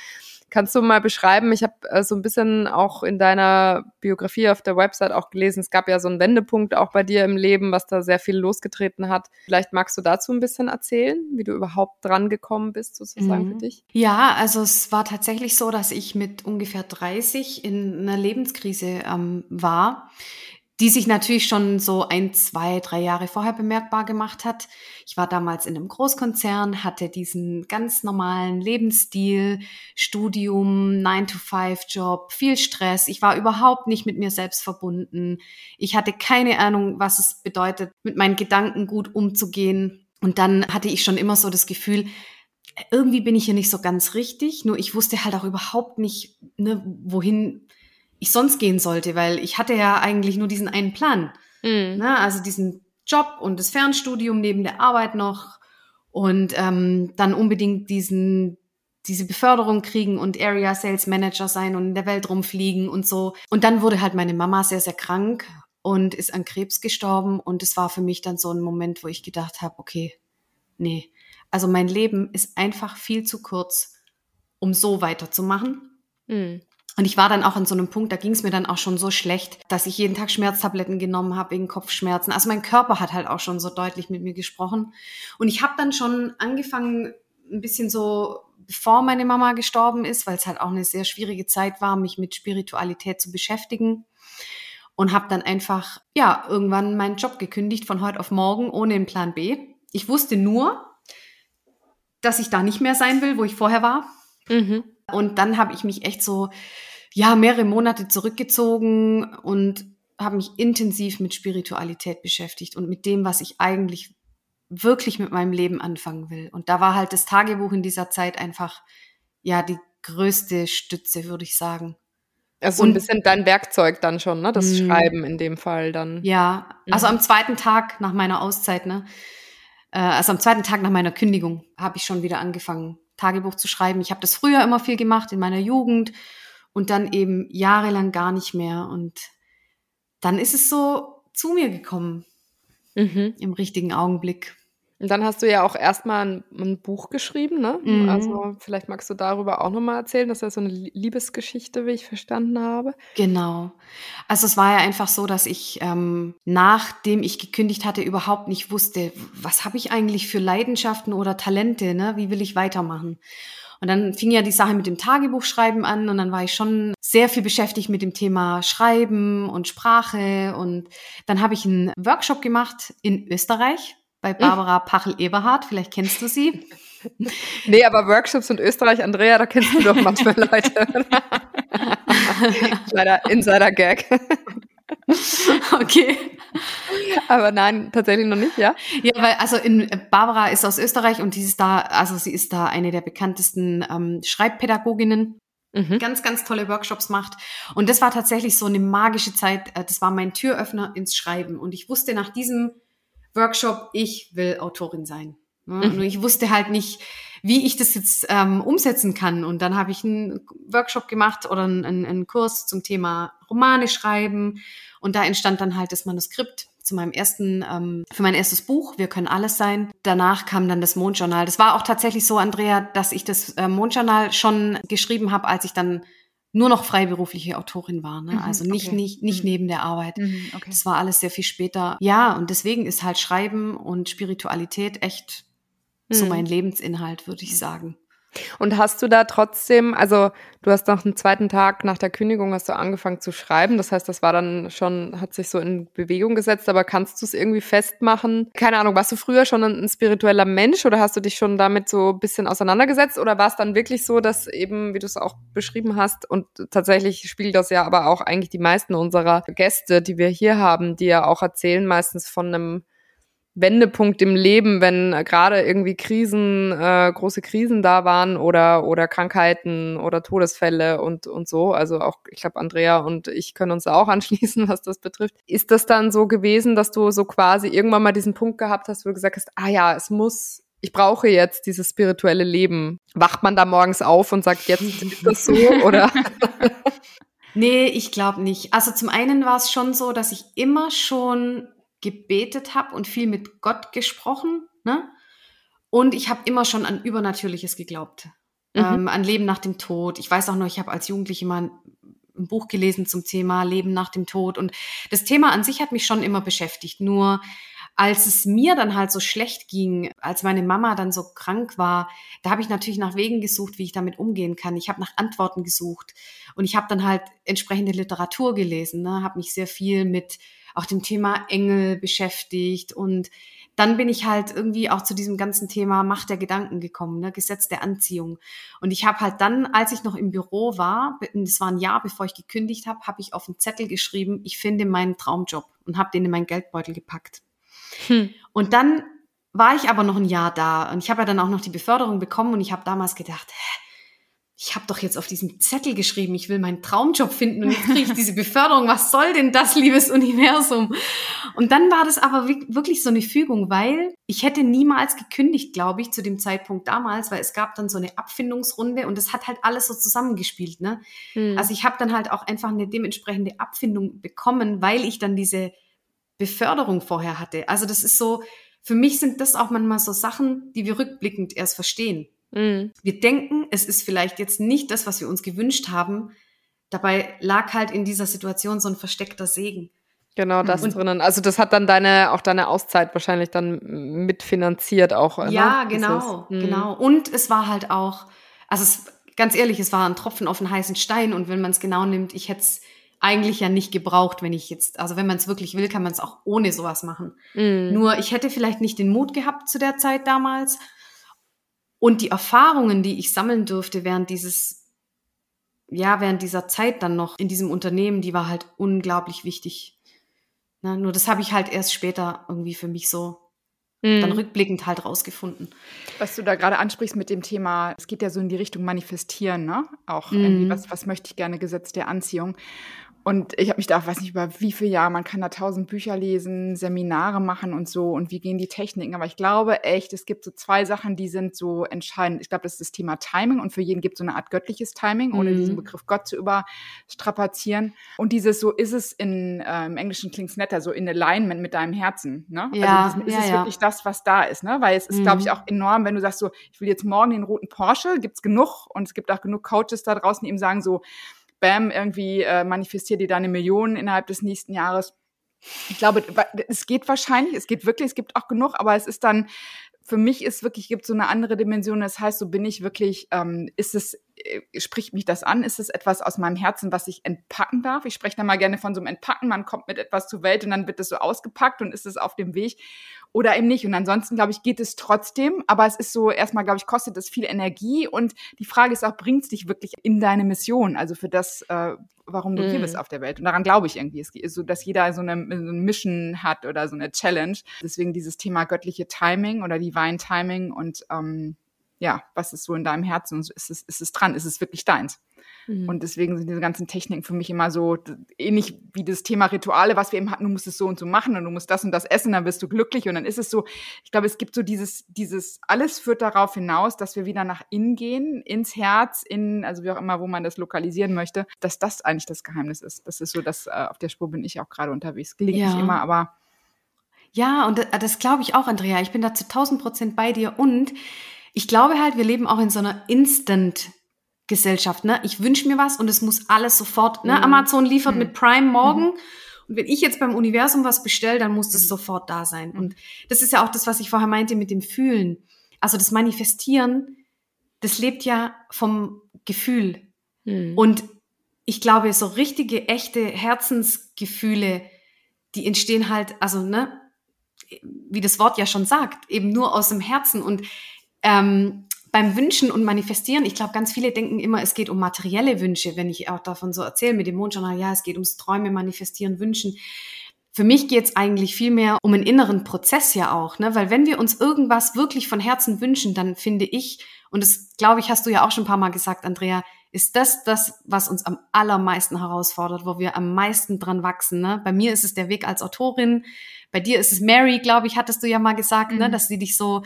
Kannst du mal beschreiben? Ich habe äh, so ein bisschen auch in deiner Biografie auf der Website auch gelesen, es gab ja so einen Wendepunkt auch bei dir im Leben, was da sehr viel losgetreten hat. Vielleicht magst du dazu ein bisschen erzählen, wie du überhaupt dran gekommen bist, sozusagen mhm. für dich? Ja, also es war tatsächlich so, dass ich mit ungefähr 30 in einer Lebenskrise ähm, war die sich natürlich schon so ein, zwei, drei Jahre vorher bemerkbar gemacht hat. Ich war damals in einem Großkonzern, hatte diesen ganz normalen Lebensstil, Studium, 9-to-5-Job, viel Stress. Ich war überhaupt nicht mit mir selbst verbunden. Ich hatte keine Ahnung, was es bedeutet, mit meinen Gedanken gut umzugehen. Und dann hatte ich schon immer so das Gefühl, irgendwie bin ich hier nicht so ganz richtig, nur ich wusste halt auch überhaupt nicht, ne, wohin ich sonst gehen sollte, weil ich hatte ja eigentlich nur diesen einen Plan. Mhm. Ne? Also diesen Job und das Fernstudium neben der Arbeit noch und ähm, dann unbedingt diesen diese Beförderung kriegen und Area Sales Manager sein und in der Welt rumfliegen und so. Und dann wurde halt meine Mama sehr, sehr krank und ist an Krebs gestorben. Und es war für mich dann so ein Moment, wo ich gedacht habe, okay, nee, also mein Leben ist einfach viel zu kurz, um so weiterzumachen. Mhm. Und ich war dann auch an so einem Punkt, da ging es mir dann auch schon so schlecht, dass ich jeden Tag Schmerztabletten genommen habe wegen Kopfschmerzen. Also mein Körper hat halt auch schon so deutlich mit mir gesprochen. Und ich habe dann schon angefangen, ein bisschen so, bevor meine Mama gestorben ist, weil es halt auch eine sehr schwierige Zeit war, mich mit Spiritualität zu beschäftigen. Und habe dann einfach, ja, irgendwann meinen Job gekündigt von heute auf morgen ohne einen Plan B. Ich wusste nur, dass ich da nicht mehr sein will, wo ich vorher war. Mhm. Und dann habe ich mich echt so, ja, mehrere Monate zurückgezogen und habe mich intensiv mit Spiritualität beschäftigt und mit dem, was ich eigentlich wirklich mit meinem Leben anfangen will. Und da war halt das Tagebuch in dieser Zeit einfach, ja, die größte Stütze, würde ich sagen. Also und, ein bisschen dein Werkzeug dann schon, ne? Das mh. Schreiben in dem Fall dann. Ja, also mhm. am zweiten Tag nach meiner Auszeit, ne? Äh, also am zweiten Tag nach meiner Kündigung habe ich schon wieder angefangen, Tagebuch zu schreiben. Ich habe das früher immer viel gemacht in meiner Jugend und dann eben jahrelang gar nicht mehr. Und dann ist es so zu mir gekommen mhm. im richtigen Augenblick. Und dann hast du ja auch erstmal ein, ein Buch geschrieben, ne? Mhm. Also vielleicht magst du darüber auch nochmal erzählen. Das ist ja so eine Liebesgeschichte, wie ich verstanden habe. Genau. Also es war ja einfach so, dass ich, ähm, nachdem ich gekündigt hatte, überhaupt nicht wusste, was habe ich eigentlich für Leidenschaften oder Talente, ne? Wie will ich weitermachen? Und dann fing ja die Sache mit dem Tagebuchschreiben an und dann war ich schon sehr viel beschäftigt mit dem Thema Schreiben und Sprache und dann habe ich einen Workshop gemacht in Österreich bei Barbara Pachel-Eberhardt. Vielleicht kennst du sie. Nee, aber Workshops in Österreich, Andrea, da kennst du doch manchmal Leute. Leider Insider-Gag. Okay. Aber nein, tatsächlich noch nicht, ja? Ja, weil also in Barbara ist aus Österreich und die ist da, also sie ist da eine der bekanntesten ähm, Schreibpädagoginnen. Mhm. Ganz, ganz tolle Workshops macht. Und das war tatsächlich so eine magische Zeit. Äh, das war mein Türöffner ins Schreiben. Und ich wusste nach diesem Workshop, ich will Autorin sein. Ne? Mhm. Ich wusste halt nicht, wie ich das jetzt ähm, umsetzen kann. Und dann habe ich einen Workshop gemacht oder einen, einen Kurs zum Thema Romane schreiben. Und da entstand dann halt das Manuskript zu meinem ersten, ähm, für mein erstes Buch, Wir können alles sein. Danach kam dann das Mondjournal. Das war auch tatsächlich so, Andrea, dass ich das äh, Mondjournal schon geschrieben habe, als ich dann nur noch freiberufliche Autorin war. Ne? Mhm, also nicht, okay. nicht, nicht mhm. neben der Arbeit. Mhm, okay. Das war alles sehr viel später. Ja, und deswegen ist halt Schreiben und Spiritualität echt so mhm. mein Lebensinhalt, würde ich mhm. sagen. Und hast du da trotzdem, also du hast nach dem zweiten Tag nach der Kündigung hast du angefangen zu schreiben. Das heißt, das war dann schon, hat sich so in Bewegung gesetzt, aber kannst du es irgendwie festmachen? Keine Ahnung, warst du früher schon ein spiritueller Mensch oder hast du dich schon damit so ein bisschen auseinandergesetzt? Oder war es dann wirklich so, dass eben, wie du es auch beschrieben hast, und tatsächlich spiegelt das ja aber auch eigentlich die meisten unserer Gäste, die wir hier haben, die ja auch erzählen meistens von einem Wendepunkt im Leben, wenn gerade irgendwie Krisen, äh, große Krisen da waren oder oder Krankheiten oder Todesfälle und und so. Also auch, ich glaube, Andrea und ich können uns auch anschließen, was das betrifft. Ist das dann so gewesen, dass du so quasi irgendwann mal diesen Punkt gehabt hast, wo du gesagt hast, ah ja, es muss ich brauche jetzt dieses spirituelle Leben. Wacht man da morgens auf und sagt, jetzt ist das so oder? nee, ich glaube nicht. Also zum einen war es schon so, dass ich immer schon gebetet habe und viel mit Gott gesprochen. Ne? Und ich habe immer schon an Übernatürliches geglaubt. Mhm. Ähm, an Leben nach dem Tod. Ich weiß auch noch, ich habe als Jugendliche mal ein Buch gelesen zum Thema Leben nach dem Tod. Und das Thema an sich hat mich schon immer beschäftigt. Nur als es mir dann halt so schlecht ging, als meine Mama dann so krank war, da habe ich natürlich nach Wegen gesucht, wie ich damit umgehen kann. Ich habe nach Antworten gesucht und ich habe dann halt entsprechende Literatur gelesen, ne? habe mich sehr viel mit auch dem Thema Engel beschäftigt und dann bin ich halt irgendwie auch zu diesem ganzen Thema Macht der Gedanken gekommen, ne? Gesetz der Anziehung. Und ich habe halt dann, als ich noch im Büro war, das war ein Jahr, bevor ich gekündigt habe, habe ich auf einen Zettel geschrieben, ich finde meinen Traumjob und habe den in meinen Geldbeutel gepackt. Hm. Und dann war ich aber noch ein Jahr da und ich habe ja dann auch noch die Beförderung bekommen und ich habe damals gedacht, hä, ich habe doch jetzt auf diesem Zettel geschrieben, ich will meinen Traumjob finden und jetzt kriege ich diese Beförderung. Was soll denn das, liebes Universum? Und dann war das aber wirklich so eine Fügung, weil ich hätte niemals gekündigt, glaube ich, zu dem Zeitpunkt damals, weil es gab dann so eine Abfindungsrunde und das hat halt alles so zusammengespielt. Ne? Hm. Also ich habe dann halt auch einfach eine dementsprechende Abfindung bekommen, weil ich dann diese Beförderung vorher hatte. Also das ist so, für mich sind das auch manchmal so Sachen, die wir rückblickend erst verstehen. Mhm. Wir denken, es ist vielleicht jetzt nicht das, was wir uns gewünscht haben. Dabei lag halt in dieser Situation so ein versteckter Segen. Genau, das und, drinnen. Also das hat dann deine, auch deine Auszeit wahrscheinlich dann mitfinanziert auch. Ne? Ja, ne? genau, ist, genau. Und es war halt auch, also es, ganz ehrlich, es war ein Tropfen auf einen heißen Stein und wenn man es genau nimmt, ich hätte es eigentlich ja nicht gebraucht, wenn ich jetzt, also wenn man es wirklich will, kann man es auch ohne sowas machen. Mm. Nur ich hätte vielleicht nicht den Mut gehabt zu der Zeit damals und die Erfahrungen, die ich sammeln durfte während dieses, ja, während dieser Zeit dann noch in diesem Unternehmen, die war halt unglaublich wichtig. Na, nur das habe ich halt erst später irgendwie für mich so mhm. dann rückblickend halt rausgefunden. Was du da gerade ansprichst mit dem Thema, es geht ja so in die Richtung Manifestieren, ne? Auch mhm. was, was möchte ich gerne Gesetz der Anziehung. Und ich habe mich da, weiß nicht, über wie viele Jahre, man kann da tausend Bücher lesen, Seminare machen und so und wie gehen die Techniken. Aber ich glaube echt, es gibt so zwei Sachen, die sind so entscheidend. Ich glaube, das ist das Thema Timing und für jeden gibt es so eine Art göttliches Timing, ohne mhm. diesen Begriff Gott zu überstrapazieren. Und dieses so ist es in, äh, im Englischen klingt's netter, so in Alignment mit deinem Herzen. Ne? Also ja, also das, ist ja, es ja. wirklich das, was da ist. Ne? Weil es ist, mhm. glaube ich, auch enorm, wenn du sagst so, ich will jetzt morgen den roten Porsche, gibt's genug und es gibt auch genug Coaches da draußen, die ihm sagen so, bam, irgendwie äh, manifestiert dir deine Millionen innerhalb des nächsten Jahres. Ich glaube, es geht wahrscheinlich, es geht wirklich, es gibt auch genug, aber es ist dann, für mich ist wirklich, gibt so eine andere Dimension. Das heißt, so bin ich wirklich, ähm, ist es, spricht mich das an? Ist es etwas aus meinem Herzen, was ich entpacken darf? Ich spreche da mal gerne von so einem Entpacken. Man kommt mit etwas zur Welt und dann wird es so ausgepackt und ist es auf dem Weg oder eben nicht. Und ansonsten, glaube ich, geht es trotzdem. Aber es ist so, erstmal, glaube ich, kostet es viel Energie. Und die Frage ist auch, bringt es dich wirklich in deine Mission? Also für das, äh, warum du mm. hier bist mhm. auf der Welt. Und daran glaube ich irgendwie. Es ist so, dass jeder so eine, so eine Mission hat oder so eine Challenge. Deswegen dieses Thema göttliche Timing oder Divine Timing und ähm, ja, was ist so in deinem Herzen? Ist es, ist es dran? Ist es wirklich deins? Mhm. Und deswegen sind diese ganzen Techniken für mich immer so ähnlich wie das Thema Rituale, was wir eben hatten, du musst es so und so machen und du musst das und das essen, dann wirst du glücklich und dann ist es so, ich glaube, es gibt so dieses, dieses, alles führt darauf hinaus, dass wir wieder nach innen gehen, ins Herz, in, also wie auch immer, wo man das lokalisieren möchte, dass das eigentlich das Geheimnis ist. Das ist so, dass äh, auf der Spur bin ich auch gerade unterwegs. Gelingt ja. nicht immer, aber ja, und das, das glaube ich auch, Andrea. Ich bin da zu 1000 Prozent bei dir. Und ich glaube halt, wir leben auch in so einer Instant Gesellschaft, ne? Ich wünsche mir was und es muss alles sofort, ne? Mhm. Amazon liefert mhm. mit Prime morgen. Mhm. Und wenn ich jetzt beim Universum was bestelle, dann muss das mhm. sofort da sein. Und das ist ja auch das, was ich vorher meinte mit dem Fühlen. Also das Manifestieren, das lebt ja vom Gefühl. Mhm. Und ich glaube, so richtige, echte Herzensgefühle, die entstehen halt, also, ne, wie das Wort ja schon sagt, eben nur aus dem Herzen. Und ähm, beim Wünschen und Manifestieren, ich glaube, ganz viele denken immer, es geht um materielle Wünsche, wenn ich auch davon so erzähle mit dem Mondjournal, ja, es geht ums Träume, Manifestieren, Wünschen. Für mich geht es eigentlich viel mehr um einen inneren Prozess ja auch, ne? Weil wenn wir uns irgendwas wirklich von Herzen wünschen, dann finde ich, und das glaube ich, hast du ja auch schon ein paar Mal gesagt, Andrea, ist das das, was uns am allermeisten herausfordert, wo wir am meisten dran wachsen. Ne? Bei mir ist es der Weg als Autorin, bei dir ist es Mary, glaube ich, hattest du ja mal gesagt, ne? mhm. ne, dass sie dich so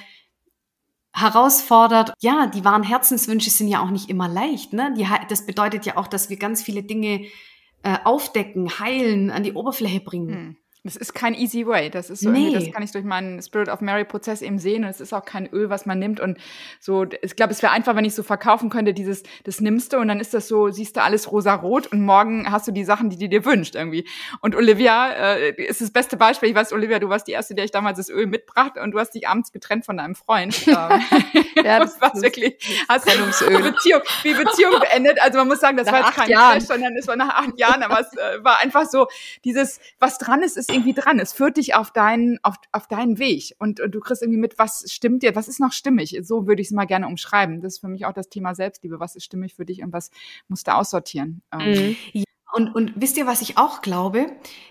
herausfordert. Ja, die wahren Herzenswünsche sind ja auch nicht immer leicht. Ne? Die, das bedeutet ja auch, dass wir ganz viele Dinge äh, aufdecken, heilen, an die Oberfläche bringen. Hm. Das ist kein easy way. Das ist so, nee. das kann ich durch meinen Spirit of Mary Prozess eben sehen. Und es ist auch kein Öl, was man nimmt. Und so, ich glaube, es wäre einfach, wenn ich so verkaufen könnte, dieses, das nimmst du und dann ist das so, siehst du alles rosa-rot und morgen hast du die Sachen, die du dir wünscht irgendwie. Und Olivia äh, ist das beste Beispiel. Ich weiß, Olivia, du warst die erste, der ich damals das Öl mitbrachte und du hast dich abends getrennt von deinem Freund. Ähm, ja, das war wirklich, hast Trennungsöl. Beziehung, wie Beziehung beendet. Also man muss sagen, das nach war jetzt kein Jahren. Crash, sondern es war nach acht Jahren, aber es äh, war einfach so, dieses, was dran ist, ist irgendwie dran. Es führt dich auf deinen, auf, auf deinen Weg und, und du kriegst irgendwie mit, was stimmt dir, was ist noch stimmig. So würde ich es mal gerne umschreiben. Das ist für mich auch das Thema Selbstliebe. Was ist stimmig für dich und was musst du aussortieren? Ähm, mhm. Ja, und, und wisst ihr, was ich auch glaube?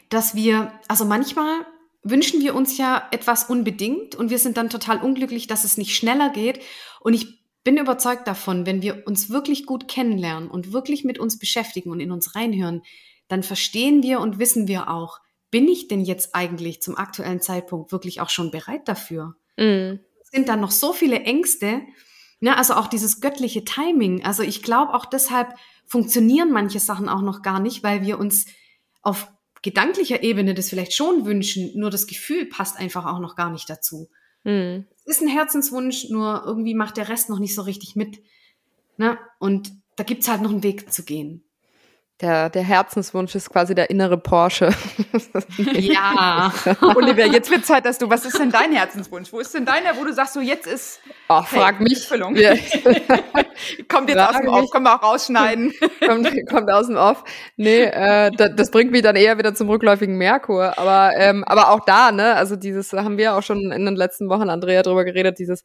Dass wir, also manchmal wünschen wir uns ja etwas unbedingt und wir sind dann total unglücklich, dass es nicht schneller geht. Und ich bin überzeugt davon, wenn wir uns wirklich gut kennenlernen und wirklich mit uns beschäftigen und in uns reinhören, dann verstehen wir und wissen wir auch, bin ich denn jetzt eigentlich zum aktuellen Zeitpunkt wirklich auch schon bereit dafür? Mhm. Sind da noch so viele Ängste? Ne, also auch dieses göttliche Timing. Also ich glaube auch deshalb funktionieren manche Sachen auch noch gar nicht, weil wir uns auf gedanklicher Ebene das vielleicht schon wünschen, nur das Gefühl passt einfach auch noch gar nicht dazu. Mhm. Es ist ein Herzenswunsch, nur irgendwie macht der Rest noch nicht so richtig mit. Ne? Und da gibt's halt noch einen Weg zu gehen. Der, der Herzenswunsch ist quasi der innere Porsche. ja. Olivia, jetzt wird Zeit, dass du, was ist denn dein Herzenswunsch? Wo ist denn deiner, wo du sagst, so jetzt ist oh, hey, frag mich. Ja. kommt jetzt frag aus dem Off, können wir auch rausschneiden. kommt, kommt aus dem Off. Nee, äh, das, das bringt mich dann eher wieder zum rückläufigen Merkur. Aber, ähm, aber auch da, ne, also dieses haben wir auch schon in den letzten Wochen, Andrea, drüber geredet, dieses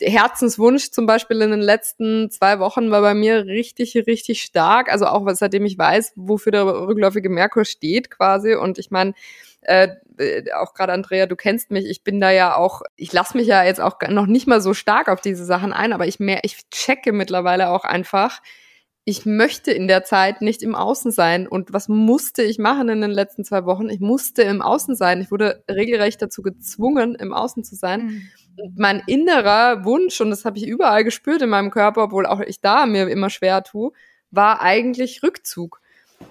Herzenswunsch zum Beispiel in den letzten zwei Wochen war bei mir richtig, richtig stark. Also auch seitdem ich weiß, wofür der rückläufige Merkur steht quasi. Und ich meine, äh, äh, auch gerade Andrea, du kennst mich, ich bin da ja auch, ich lasse mich ja jetzt auch noch nicht mal so stark auf diese Sachen ein, aber ich mehr, ich checke mittlerweile auch einfach, ich möchte in der Zeit nicht im Außen sein. Und was musste ich machen in den letzten zwei Wochen? Ich musste im Außen sein. Ich wurde regelrecht dazu gezwungen, im Außen zu sein. Mhm. Mein innerer Wunsch, und das habe ich überall gespürt in meinem Körper, obwohl auch ich da mir immer schwer tue, war eigentlich Rückzug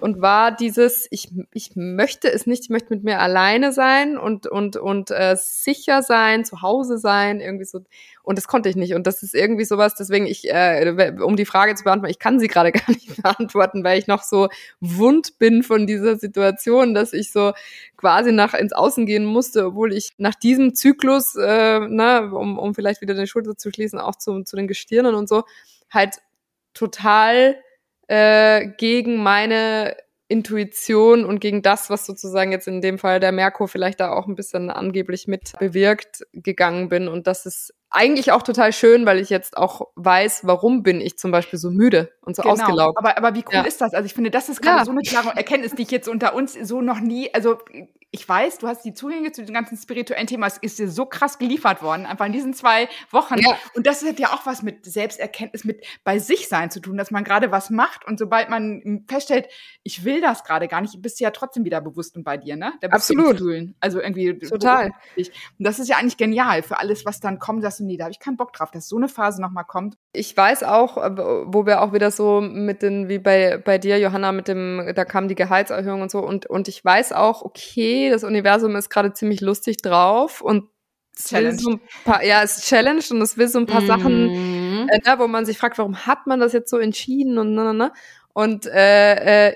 und war dieses, ich, ich möchte es nicht, ich möchte mit mir alleine sein und, und, und äh, sicher sein, zu Hause sein, irgendwie so. Und das konnte ich nicht. Und das ist irgendwie sowas, deswegen ich, äh, um die Frage zu beantworten, ich kann sie gerade gar nicht beantworten, weil ich noch so wund bin von dieser Situation, dass ich so quasi nach ins Außen gehen musste, obwohl ich nach diesem Zyklus, äh, ne, um, um vielleicht wieder den Schulter zu schließen, auch zu, zu den Gestirnen und so, halt total äh, gegen meine Intuition und gegen das, was sozusagen jetzt in dem Fall der Merkur vielleicht da auch ein bisschen angeblich mit bewirkt gegangen bin. Und das ist eigentlich auch total schön, weil ich jetzt auch weiß, warum bin ich zum Beispiel so müde und so genau. ausgelaugt. Aber, aber wie cool ja. ist das? Also ich finde, das ist gerade ja. so eine klare Erkenntnis, die ich jetzt unter uns so noch nie, also ich weiß, du hast die Zugänge zu dem ganzen spirituellen Thema, es ist dir so krass geliefert worden, einfach in diesen zwei Wochen. Ja. Und das hat ja auch was mit Selbsterkenntnis, mit bei sich sein zu tun, dass man gerade was macht und sobald man feststellt, ich will das gerade gar nicht, bist du ja trotzdem wieder bewusst und bei dir, ne? Absolut. Also irgendwie. Total. Und das ist ja eigentlich genial für alles, was dann kommt, dass du, nee, da habe ich keinen Bock drauf, dass so eine Phase nochmal kommt. Ich weiß auch, äh, wo wir auch wieder so mit den, wie bei, bei dir, Johanna, mit dem, da kam die Gehaltserhöhung und so und, und ich weiß auch, okay, das Universum ist gerade ziemlich lustig drauf und Challenge. So paar, ja, es ist Challenge und es will so ein paar mhm. Sachen, äh, ne, wo man sich fragt, warum hat man das jetzt so entschieden und ne, ne, ne. Und äh, äh,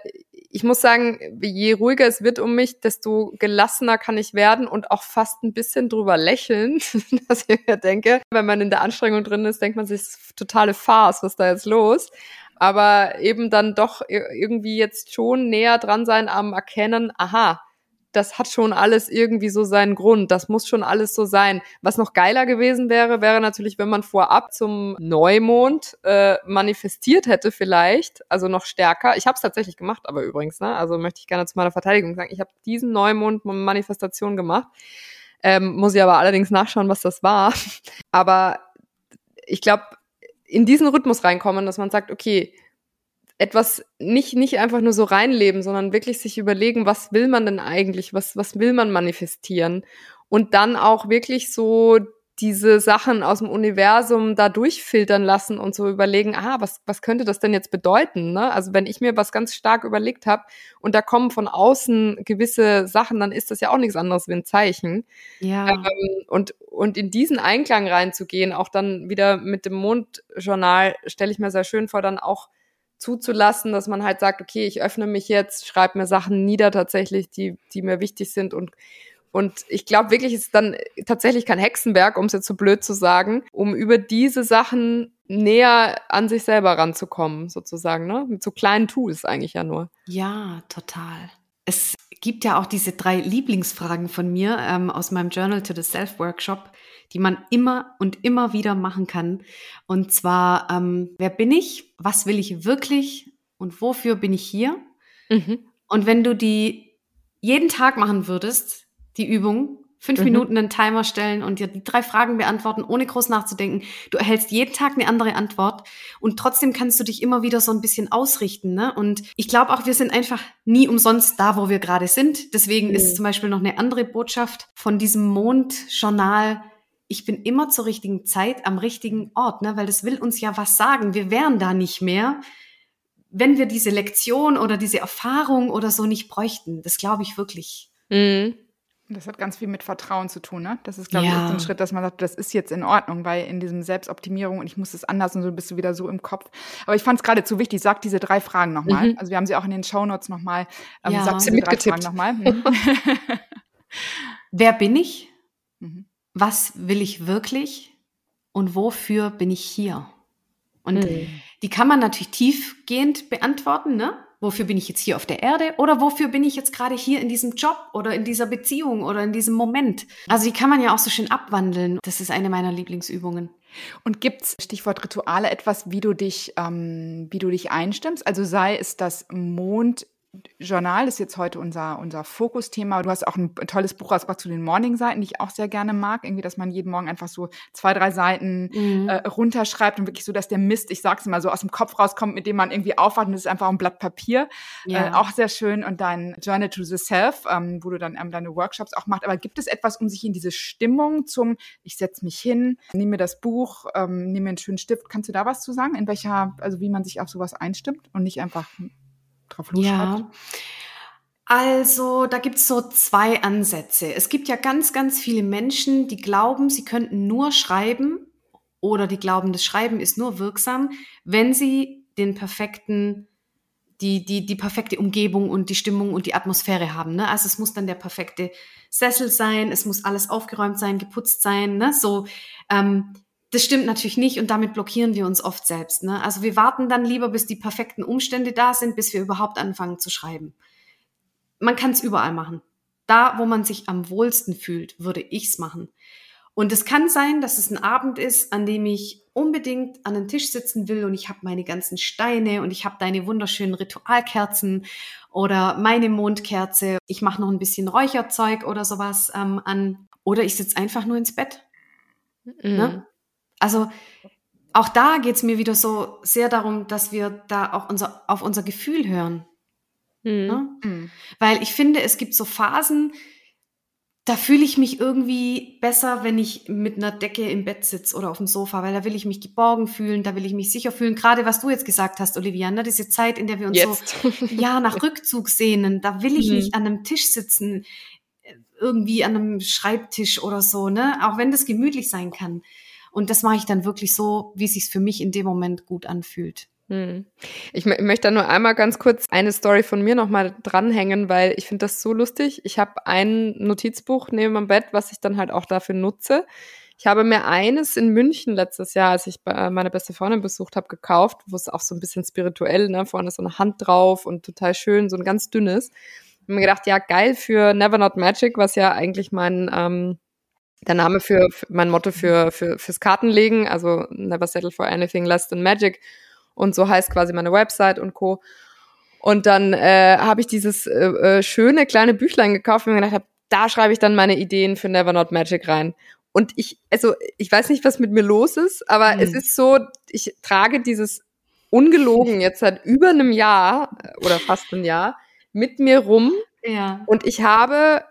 ich muss sagen, je ruhiger es wird um mich, desto gelassener kann ich werden und auch fast ein bisschen drüber lächeln, dass ich mir denke, wenn man in der Anstrengung drin ist, denkt man sich, totale Farce, was da jetzt los? Aber eben dann doch irgendwie jetzt schon näher dran sein am Erkennen, aha, das hat schon alles irgendwie so seinen Grund. Das muss schon alles so sein. Was noch geiler gewesen wäre, wäre natürlich, wenn man vorab zum Neumond äh, manifestiert hätte vielleicht, also noch stärker. Ich habe es tatsächlich gemacht, aber übrigens, ne? Also möchte ich gerne zu meiner Verteidigung sagen, ich habe diesen Neumond Manifestation gemacht. Ähm, muss ich aber allerdings nachschauen, was das war. Aber ich glaube, in diesen Rhythmus reinkommen, dass man sagt, okay, etwas nicht, nicht einfach nur so reinleben, sondern wirklich sich überlegen, was will man denn eigentlich, was, was will man manifestieren und dann auch wirklich so diese Sachen aus dem Universum da durchfiltern lassen und so überlegen, ah, was, was könnte das denn jetzt bedeuten? Ne? Also wenn ich mir was ganz stark überlegt habe und da kommen von außen gewisse Sachen, dann ist das ja auch nichts anderes wie ein Zeichen. Ja. Ähm, und, und in diesen Einklang reinzugehen, auch dann wieder mit dem Mondjournal, stelle ich mir sehr schön vor, dann auch zuzulassen, dass man halt sagt, okay, ich öffne mich jetzt, schreibe mir Sachen nieder tatsächlich, die, die mir wichtig sind und und ich glaube wirklich, ist dann tatsächlich kein Hexenwerk, um es jetzt so blöd zu sagen, um über diese Sachen näher an sich selber ranzukommen, sozusagen, ne? Mit so kleinen Tools eigentlich ja nur. Ja, total. Es gibt ja auch diese drei Lieblingsfragen von mir ähm, aus meinem Journal to the Self Workshop, die man immer und immer wieder machen kann. Und zwar, ähm, wer bin ich? Was will ich wirklich? Und wofür bin ich hier? Mhm. Und wenn du die jeden Tag machen würdest, die Übung, fünf mhm. Minuten einen Timer stellen und dir die drei Fragen beantworten, ohne groß nachzudenken. Du erhältst jeden Tag eine andere Antwort und trotzdem kannst du dich immer wieder so ein bisschen ausrichten. Ne? Und ich glaube auch, wir sind einfach nie umsonst da, wo wir gerade sind. Deswegen mhm. ist zum Beispiel noch eine andere Botschaft von diesem Mondjournal ich bin immer zur richtigen Zeit am richtigen Ort, ne? weil das will uns ja was sagen. Wir wären da nicht mehr, wenn wir diese Lektion oder diese Erfahrung oder so nicht bräuchten. Das glaube ich wirklich. Mhm. Das hat ganz viel mit Vertrauen zu tun, ne? Das ist, glaube ja. ich, so ein Schritt, dass man sagt, das ist jetzt in Ordnung, weil in diesem Selbstoptimierung und ich muss es anders und so bist du wieder so im Kopf. Aber ich fand es gerade zu wichtig. Sag diese drei Fragen nochmal. Mhm. Also wir haben sie auch in den Shownotes nochmal. Ähm, ja. Sag sie mitgetippt. nochmal. Mhm. Wer bin ich? Mhm was will ich wirklich und wofür bin ich hier? Und mhm. die kann man natürlich tiefgehend beantworten, ne? Wofür bin ich jetzt hier auf der Erde oder wofür bin ich jetzt gerade hier in diesem Job oder in dieser Beziehung oder in diesem Moment? Also die kann man ja auch so schön abwandeln. Das ist eine meiner Lieblingsübungen. Und gibt's Stichwort Rituale etwas, wie du dich, ähm, wie du dich einstimmst? Also sei es das Mond Journal ist jetzt heute unser, unser Fokusthema. Du hast auch ein tolles Buch rausgebracht zu den Morning-Seiten, die ich auch sehr gerne mag. Irgendwie, dass man jeden Morgen einfach so zwei, drei Seiten mhm. äh, runterschreibt und wirklich so, dass der Mist, ich sag's immer, so aus dem Kopf rauskommt, mit dem man irgendwie aufwacht und das ist einfach ein Blatt Papier. Ja. Äh, auch sehr schön. Und dein Journal to the Self, ähm, wo du dann ähm, deine Workshops auch machst. Aber gibt es etwas, um sich in diese Stimmung zum, ich setz mich hin, nehme mir das Buch, ähm, nehme mir einen schönen Stift. Kannst du da was zu sagen? In welcher, also wie man sich auf sowas einstimmt und nicht einfach drauf losschreibt? Ja. Also, da gibt's so zwei Ansätze. Es gibt ja ganz, ganz viele Menschen, die glauben, sie könnten nur schreiben oder die glauben, das Schreiben ist nur wirksam, wenn sie den perfekten, die, die, die perfekte Umgebung und die Stimmung und die Atmosphäre haben. Ne? Also es muss dann der perfekte Sessel sein, es muss alles aufgeräumt sein, geputzt sein. Ne? So, ähm, das stimmt natürlich nicht und damit blockieren wir uns oft selbst. Ne? Also wir warten dann lieber, bis die perfekten Umstände da sind, bis wir überhaupt anfangen zu schreiben. Man kann es überall machen. Da, wo man sich am wohlsten fühlt, würde ich's machen. Und es kann sein, dass es ein Abend ist, an dem ich unbedingt an den Tisch sitzen will und ich habe meine ganzen Steine und ich habe deine wunderschönen Ritualkerzen oder meine Mondkerze. Ich mache noch ein bisschen Räucherzeug oder sowas ähm, an. Oder ich sitze einfach nur ins Bett. Ne? Mhm. Ne? Also auch da geht es mir wieder so sehr darum, dass wir da auch unser, auf unser Gefühl hören. Mhm. Ne? Mhm. Weil ich finde, es gibt so Phasen, da fühle ich mich irgendwie besser, wenn ich mit einer Decke im Bett sitze oder auf dem Sofa, weil da will ich mich geborgen fühlen, da will ich mich sicher fühlen. Gerade was du jetzt gesagt hast, Olivia, ne? diese Zeit, in der wir uns jetzt. so ja nach Rückzug sehnen, da will ich mhm. nicht an einem Tisch sitzen, irgendwie an einem Schreibtisch oder so, ne? Auch wenn das gemütlich sein kann. Und das mache ich dann wirklich so, wie es sich für mich in dem Moment gut anfühlt. Hm. Ich möchte da nur einmal ganz kurz eine Story von mir nochmal dranhängen, weil ich finde das so lustig. Ich habe ein Notizbuch neben meinem Bett, was ich dann halt auch dafür nutze. Ich habe mir eines in München letztes Jahr, als ich meine beste Freundin besucht habe, gekauft, wo es auch so ein bisschen spirituell, ne, vorne so eine Hand drauf und total schön, so ein ganz dünnes. Habe mir gedacht, ja, geil für Never Not Magic, was ja eigentlich mein ähm, der Name für, für mein Motto für, für fürs Kartenlegen, also Never Settle for Anything Less Than Magic. Und so heißt quasi meine Website und Co. Und dann äh, habe ich dieses äh, äh, schöne kleine Büchlein gekauft und mir gedacht, hab, da schreibe ich dann meine Ideen für Never Not Magic rein. Und ich, also ich weiß nicht, was mit mir los ist, aber mhm. es ist so, ich trage dieses ungelogen jetzt seit über einem Jahr äh, oder fast einem Jahr mit mir rum. Ja. Und ich habe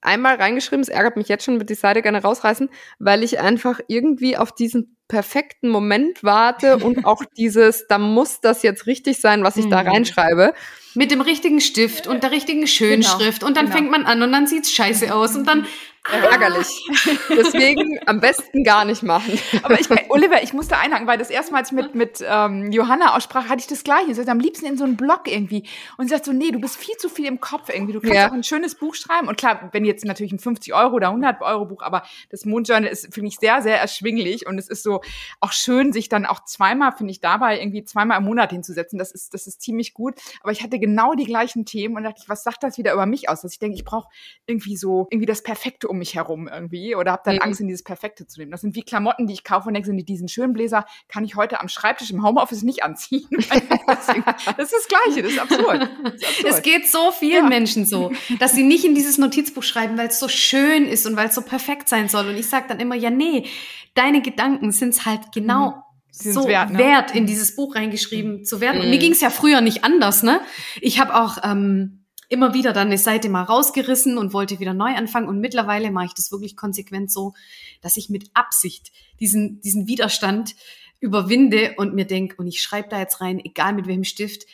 einmal reingeschrieben, es ärgert mich jetzt schon, wird die Seite gerne rausreißen, weil ich einfach irgendwie auf diesen perfekten Moment warte und auch dieses, da muss das jetzt richtig sein, was ich mhm. da reinschreibe. Mit dem richtigen Stift und der richtigen Schönschrift genau, und dann genau. fängt man an und dann sieht's scheiße aus und dann ärgerlich. Deswegen am besten gar nicht machen. Aber ich, Oliver, ich musste einhaken, weil das erste Mal, als ich mit, mit ähm, Johanna aussprach, hatte ich das Gleiche. Sie sagt, am liebsten in so einen Blog irgendwie. Und sie sagt so, nee, du bist viel zu viel im Kopf irgendwie. Du kannst ja. auch ein schönes Buch schreiben. Und klar, wenn jetzt natürlich ein 50 Euro oder 100 Euro Buch, aber das Mondjournal ist, finde ich, sehr, sehr erschwinglich. Und es ist so auch schön, sich dann auch zweimal, finde ich, dabei irgendwie zweimal im Monat hinzusetzen. Das ist, das ist ziemlich gut. Aber ich hatte genau die gleichen Themen und dachte ich, was sagt das wieder über mich aus? Dass ich denke, ich brauche irgendwie so, irgendwie das Perfekte um mich herum irgendwie oder habe dann mhm. Angst, in dieses Perfekte zu nehmen. Das sind wie Klamotten, die ich kaufe und denke, diesen schönen Bläser kann ich heute am Schreibtisch im Homeoffice nicht anziehen. das ist das Gleiche, das ist absurd. Das ist absurd. Es geht so vielen ja. Menschen so, dass sie nicht in dieses Notizbuch schreiben, weil es so schön ist und weil es so perfekt sein soll. Und ich sage dann immer, ja, nee, deine Gedanken sind es halt genau. Mhm so wert, ne? wert, in dieses Buch reingeschrieben zu werden. Mhm. Und mir ging es ja früher nicht anders, ne? Ich habe auch ähm, immer wieder dann eine Seite mal rausgerissen und wollte wieder neu anfangen. Und mittlerweile mache ich das wirklich konsequent so, dass ich mit Absicht diesen, diesen Widerstand überwinde und mir denke, und ich schreibe da jetzt rein, egal mit welchem Stift,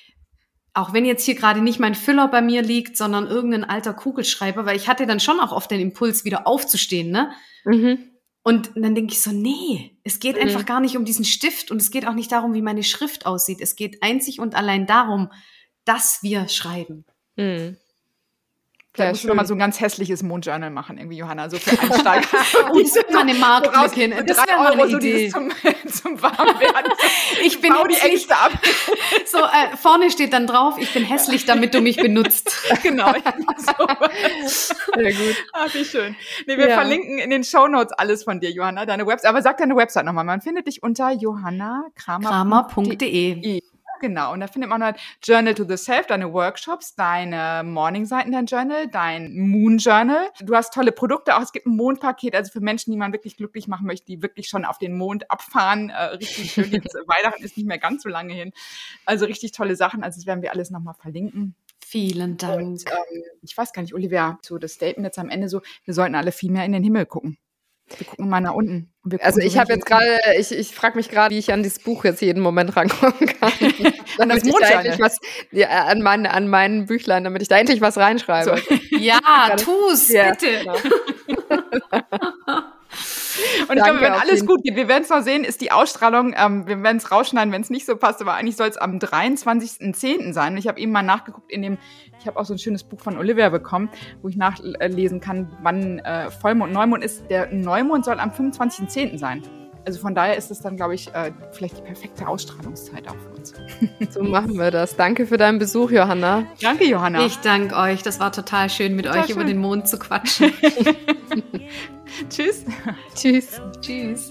auch wenn jetzt hier gerade nicht mein Füller bei mir liegt, sondern irgendein alter Kugelschreiber, weil ich hatte dann schon auch oft den Impuls, wieder aufzustehen, ne? Mhm. Und dann denke ich so, nee, es geht mhm. einfach gar nicht um diesen Stift und es geht auch nicht darum, wie meine Schrift aussieht. Es geht einzig und allein darum, dass wir schreiben. Mhm. Vielleicht musst du noch mal so ein ganz hässliches Mondjournal machen, irgendwie, Johanna, so für Einsteiger. und so mal eine Marke hin. Das wäre mal eine Idee. So zum, zum Warmwerden. ich bin Bau die Ängste ab. so, äh, vorne steht dann drauf, ich bin hässlich, damit du mich benutzt. genau. So. Sehr gut. Ach, wie schön. Nee, wir ja. verlinken in den Show Notes alles von dir, Johanna, deine Website. Aber sag deine Website nochmal. Man findet dich unter johannakramer.de. genau. Und da findet man halt Journal to the Self, deine Workshops, deine Morning-Seiten, dein Journal, dein Moon Journal. Du hast tolle Produkte auch. Es gibt ein Mondpaket, also für Menschen, die man wirklich glücklich machen möchte, die wirklich schon auf den Mond abfahren. Äh, richtig schön. Jetzt, Weihnachten ist nicht mehr ganz so lange hin. Also richtig tolle Sachen. Also das werden wir alles nochmal verlinken. Vielen Dank. Und, ähm, ich weiß gar nicht, Olivia, so das Statement jetzt am Ende so, wir sollten alle viel mehr in den Himmel gucken. Wir gucken mal nach unten. Also ich habe jetzt gerade, ich, ich frage mich gerade, wie ich an dieses Buch jetzt jeden Moment rankommen kann. an das Mondschein. Was, ja, an, mein, an meinen Büchlein, damit ich da endlich was reinschreibe. So. Ja, tu's, ja. bitte. Und ich glaube, wenn alles gut geht, wir werden es noch sehen, ist die Ausstrahlung, ähm, wir werden es rausschneiden, wenn es nicht so passt, aber eigentlich soll es am 23.10. sein. Und ich habe eben mal nachgeguckt in dem, ich habe auch so ein schönes Buch von Olivia bekommen, wo ich nachlesen kann, wann äh, Vollmond, Neumond ist. Der Neumond soll am 25.10. sein. Also von daher ist es dann, glaube ich, äh, vielleicht die perfekte Ausstrahlungszeit auch für uns. So machen wir das. Danke für deinen Besuch, Johanna. Danke, Johanna. Ich danke euch. Das war total schön, mit total euch schön. über den Mond zu quatschen. Tschüss. Tschüss. Tschüss.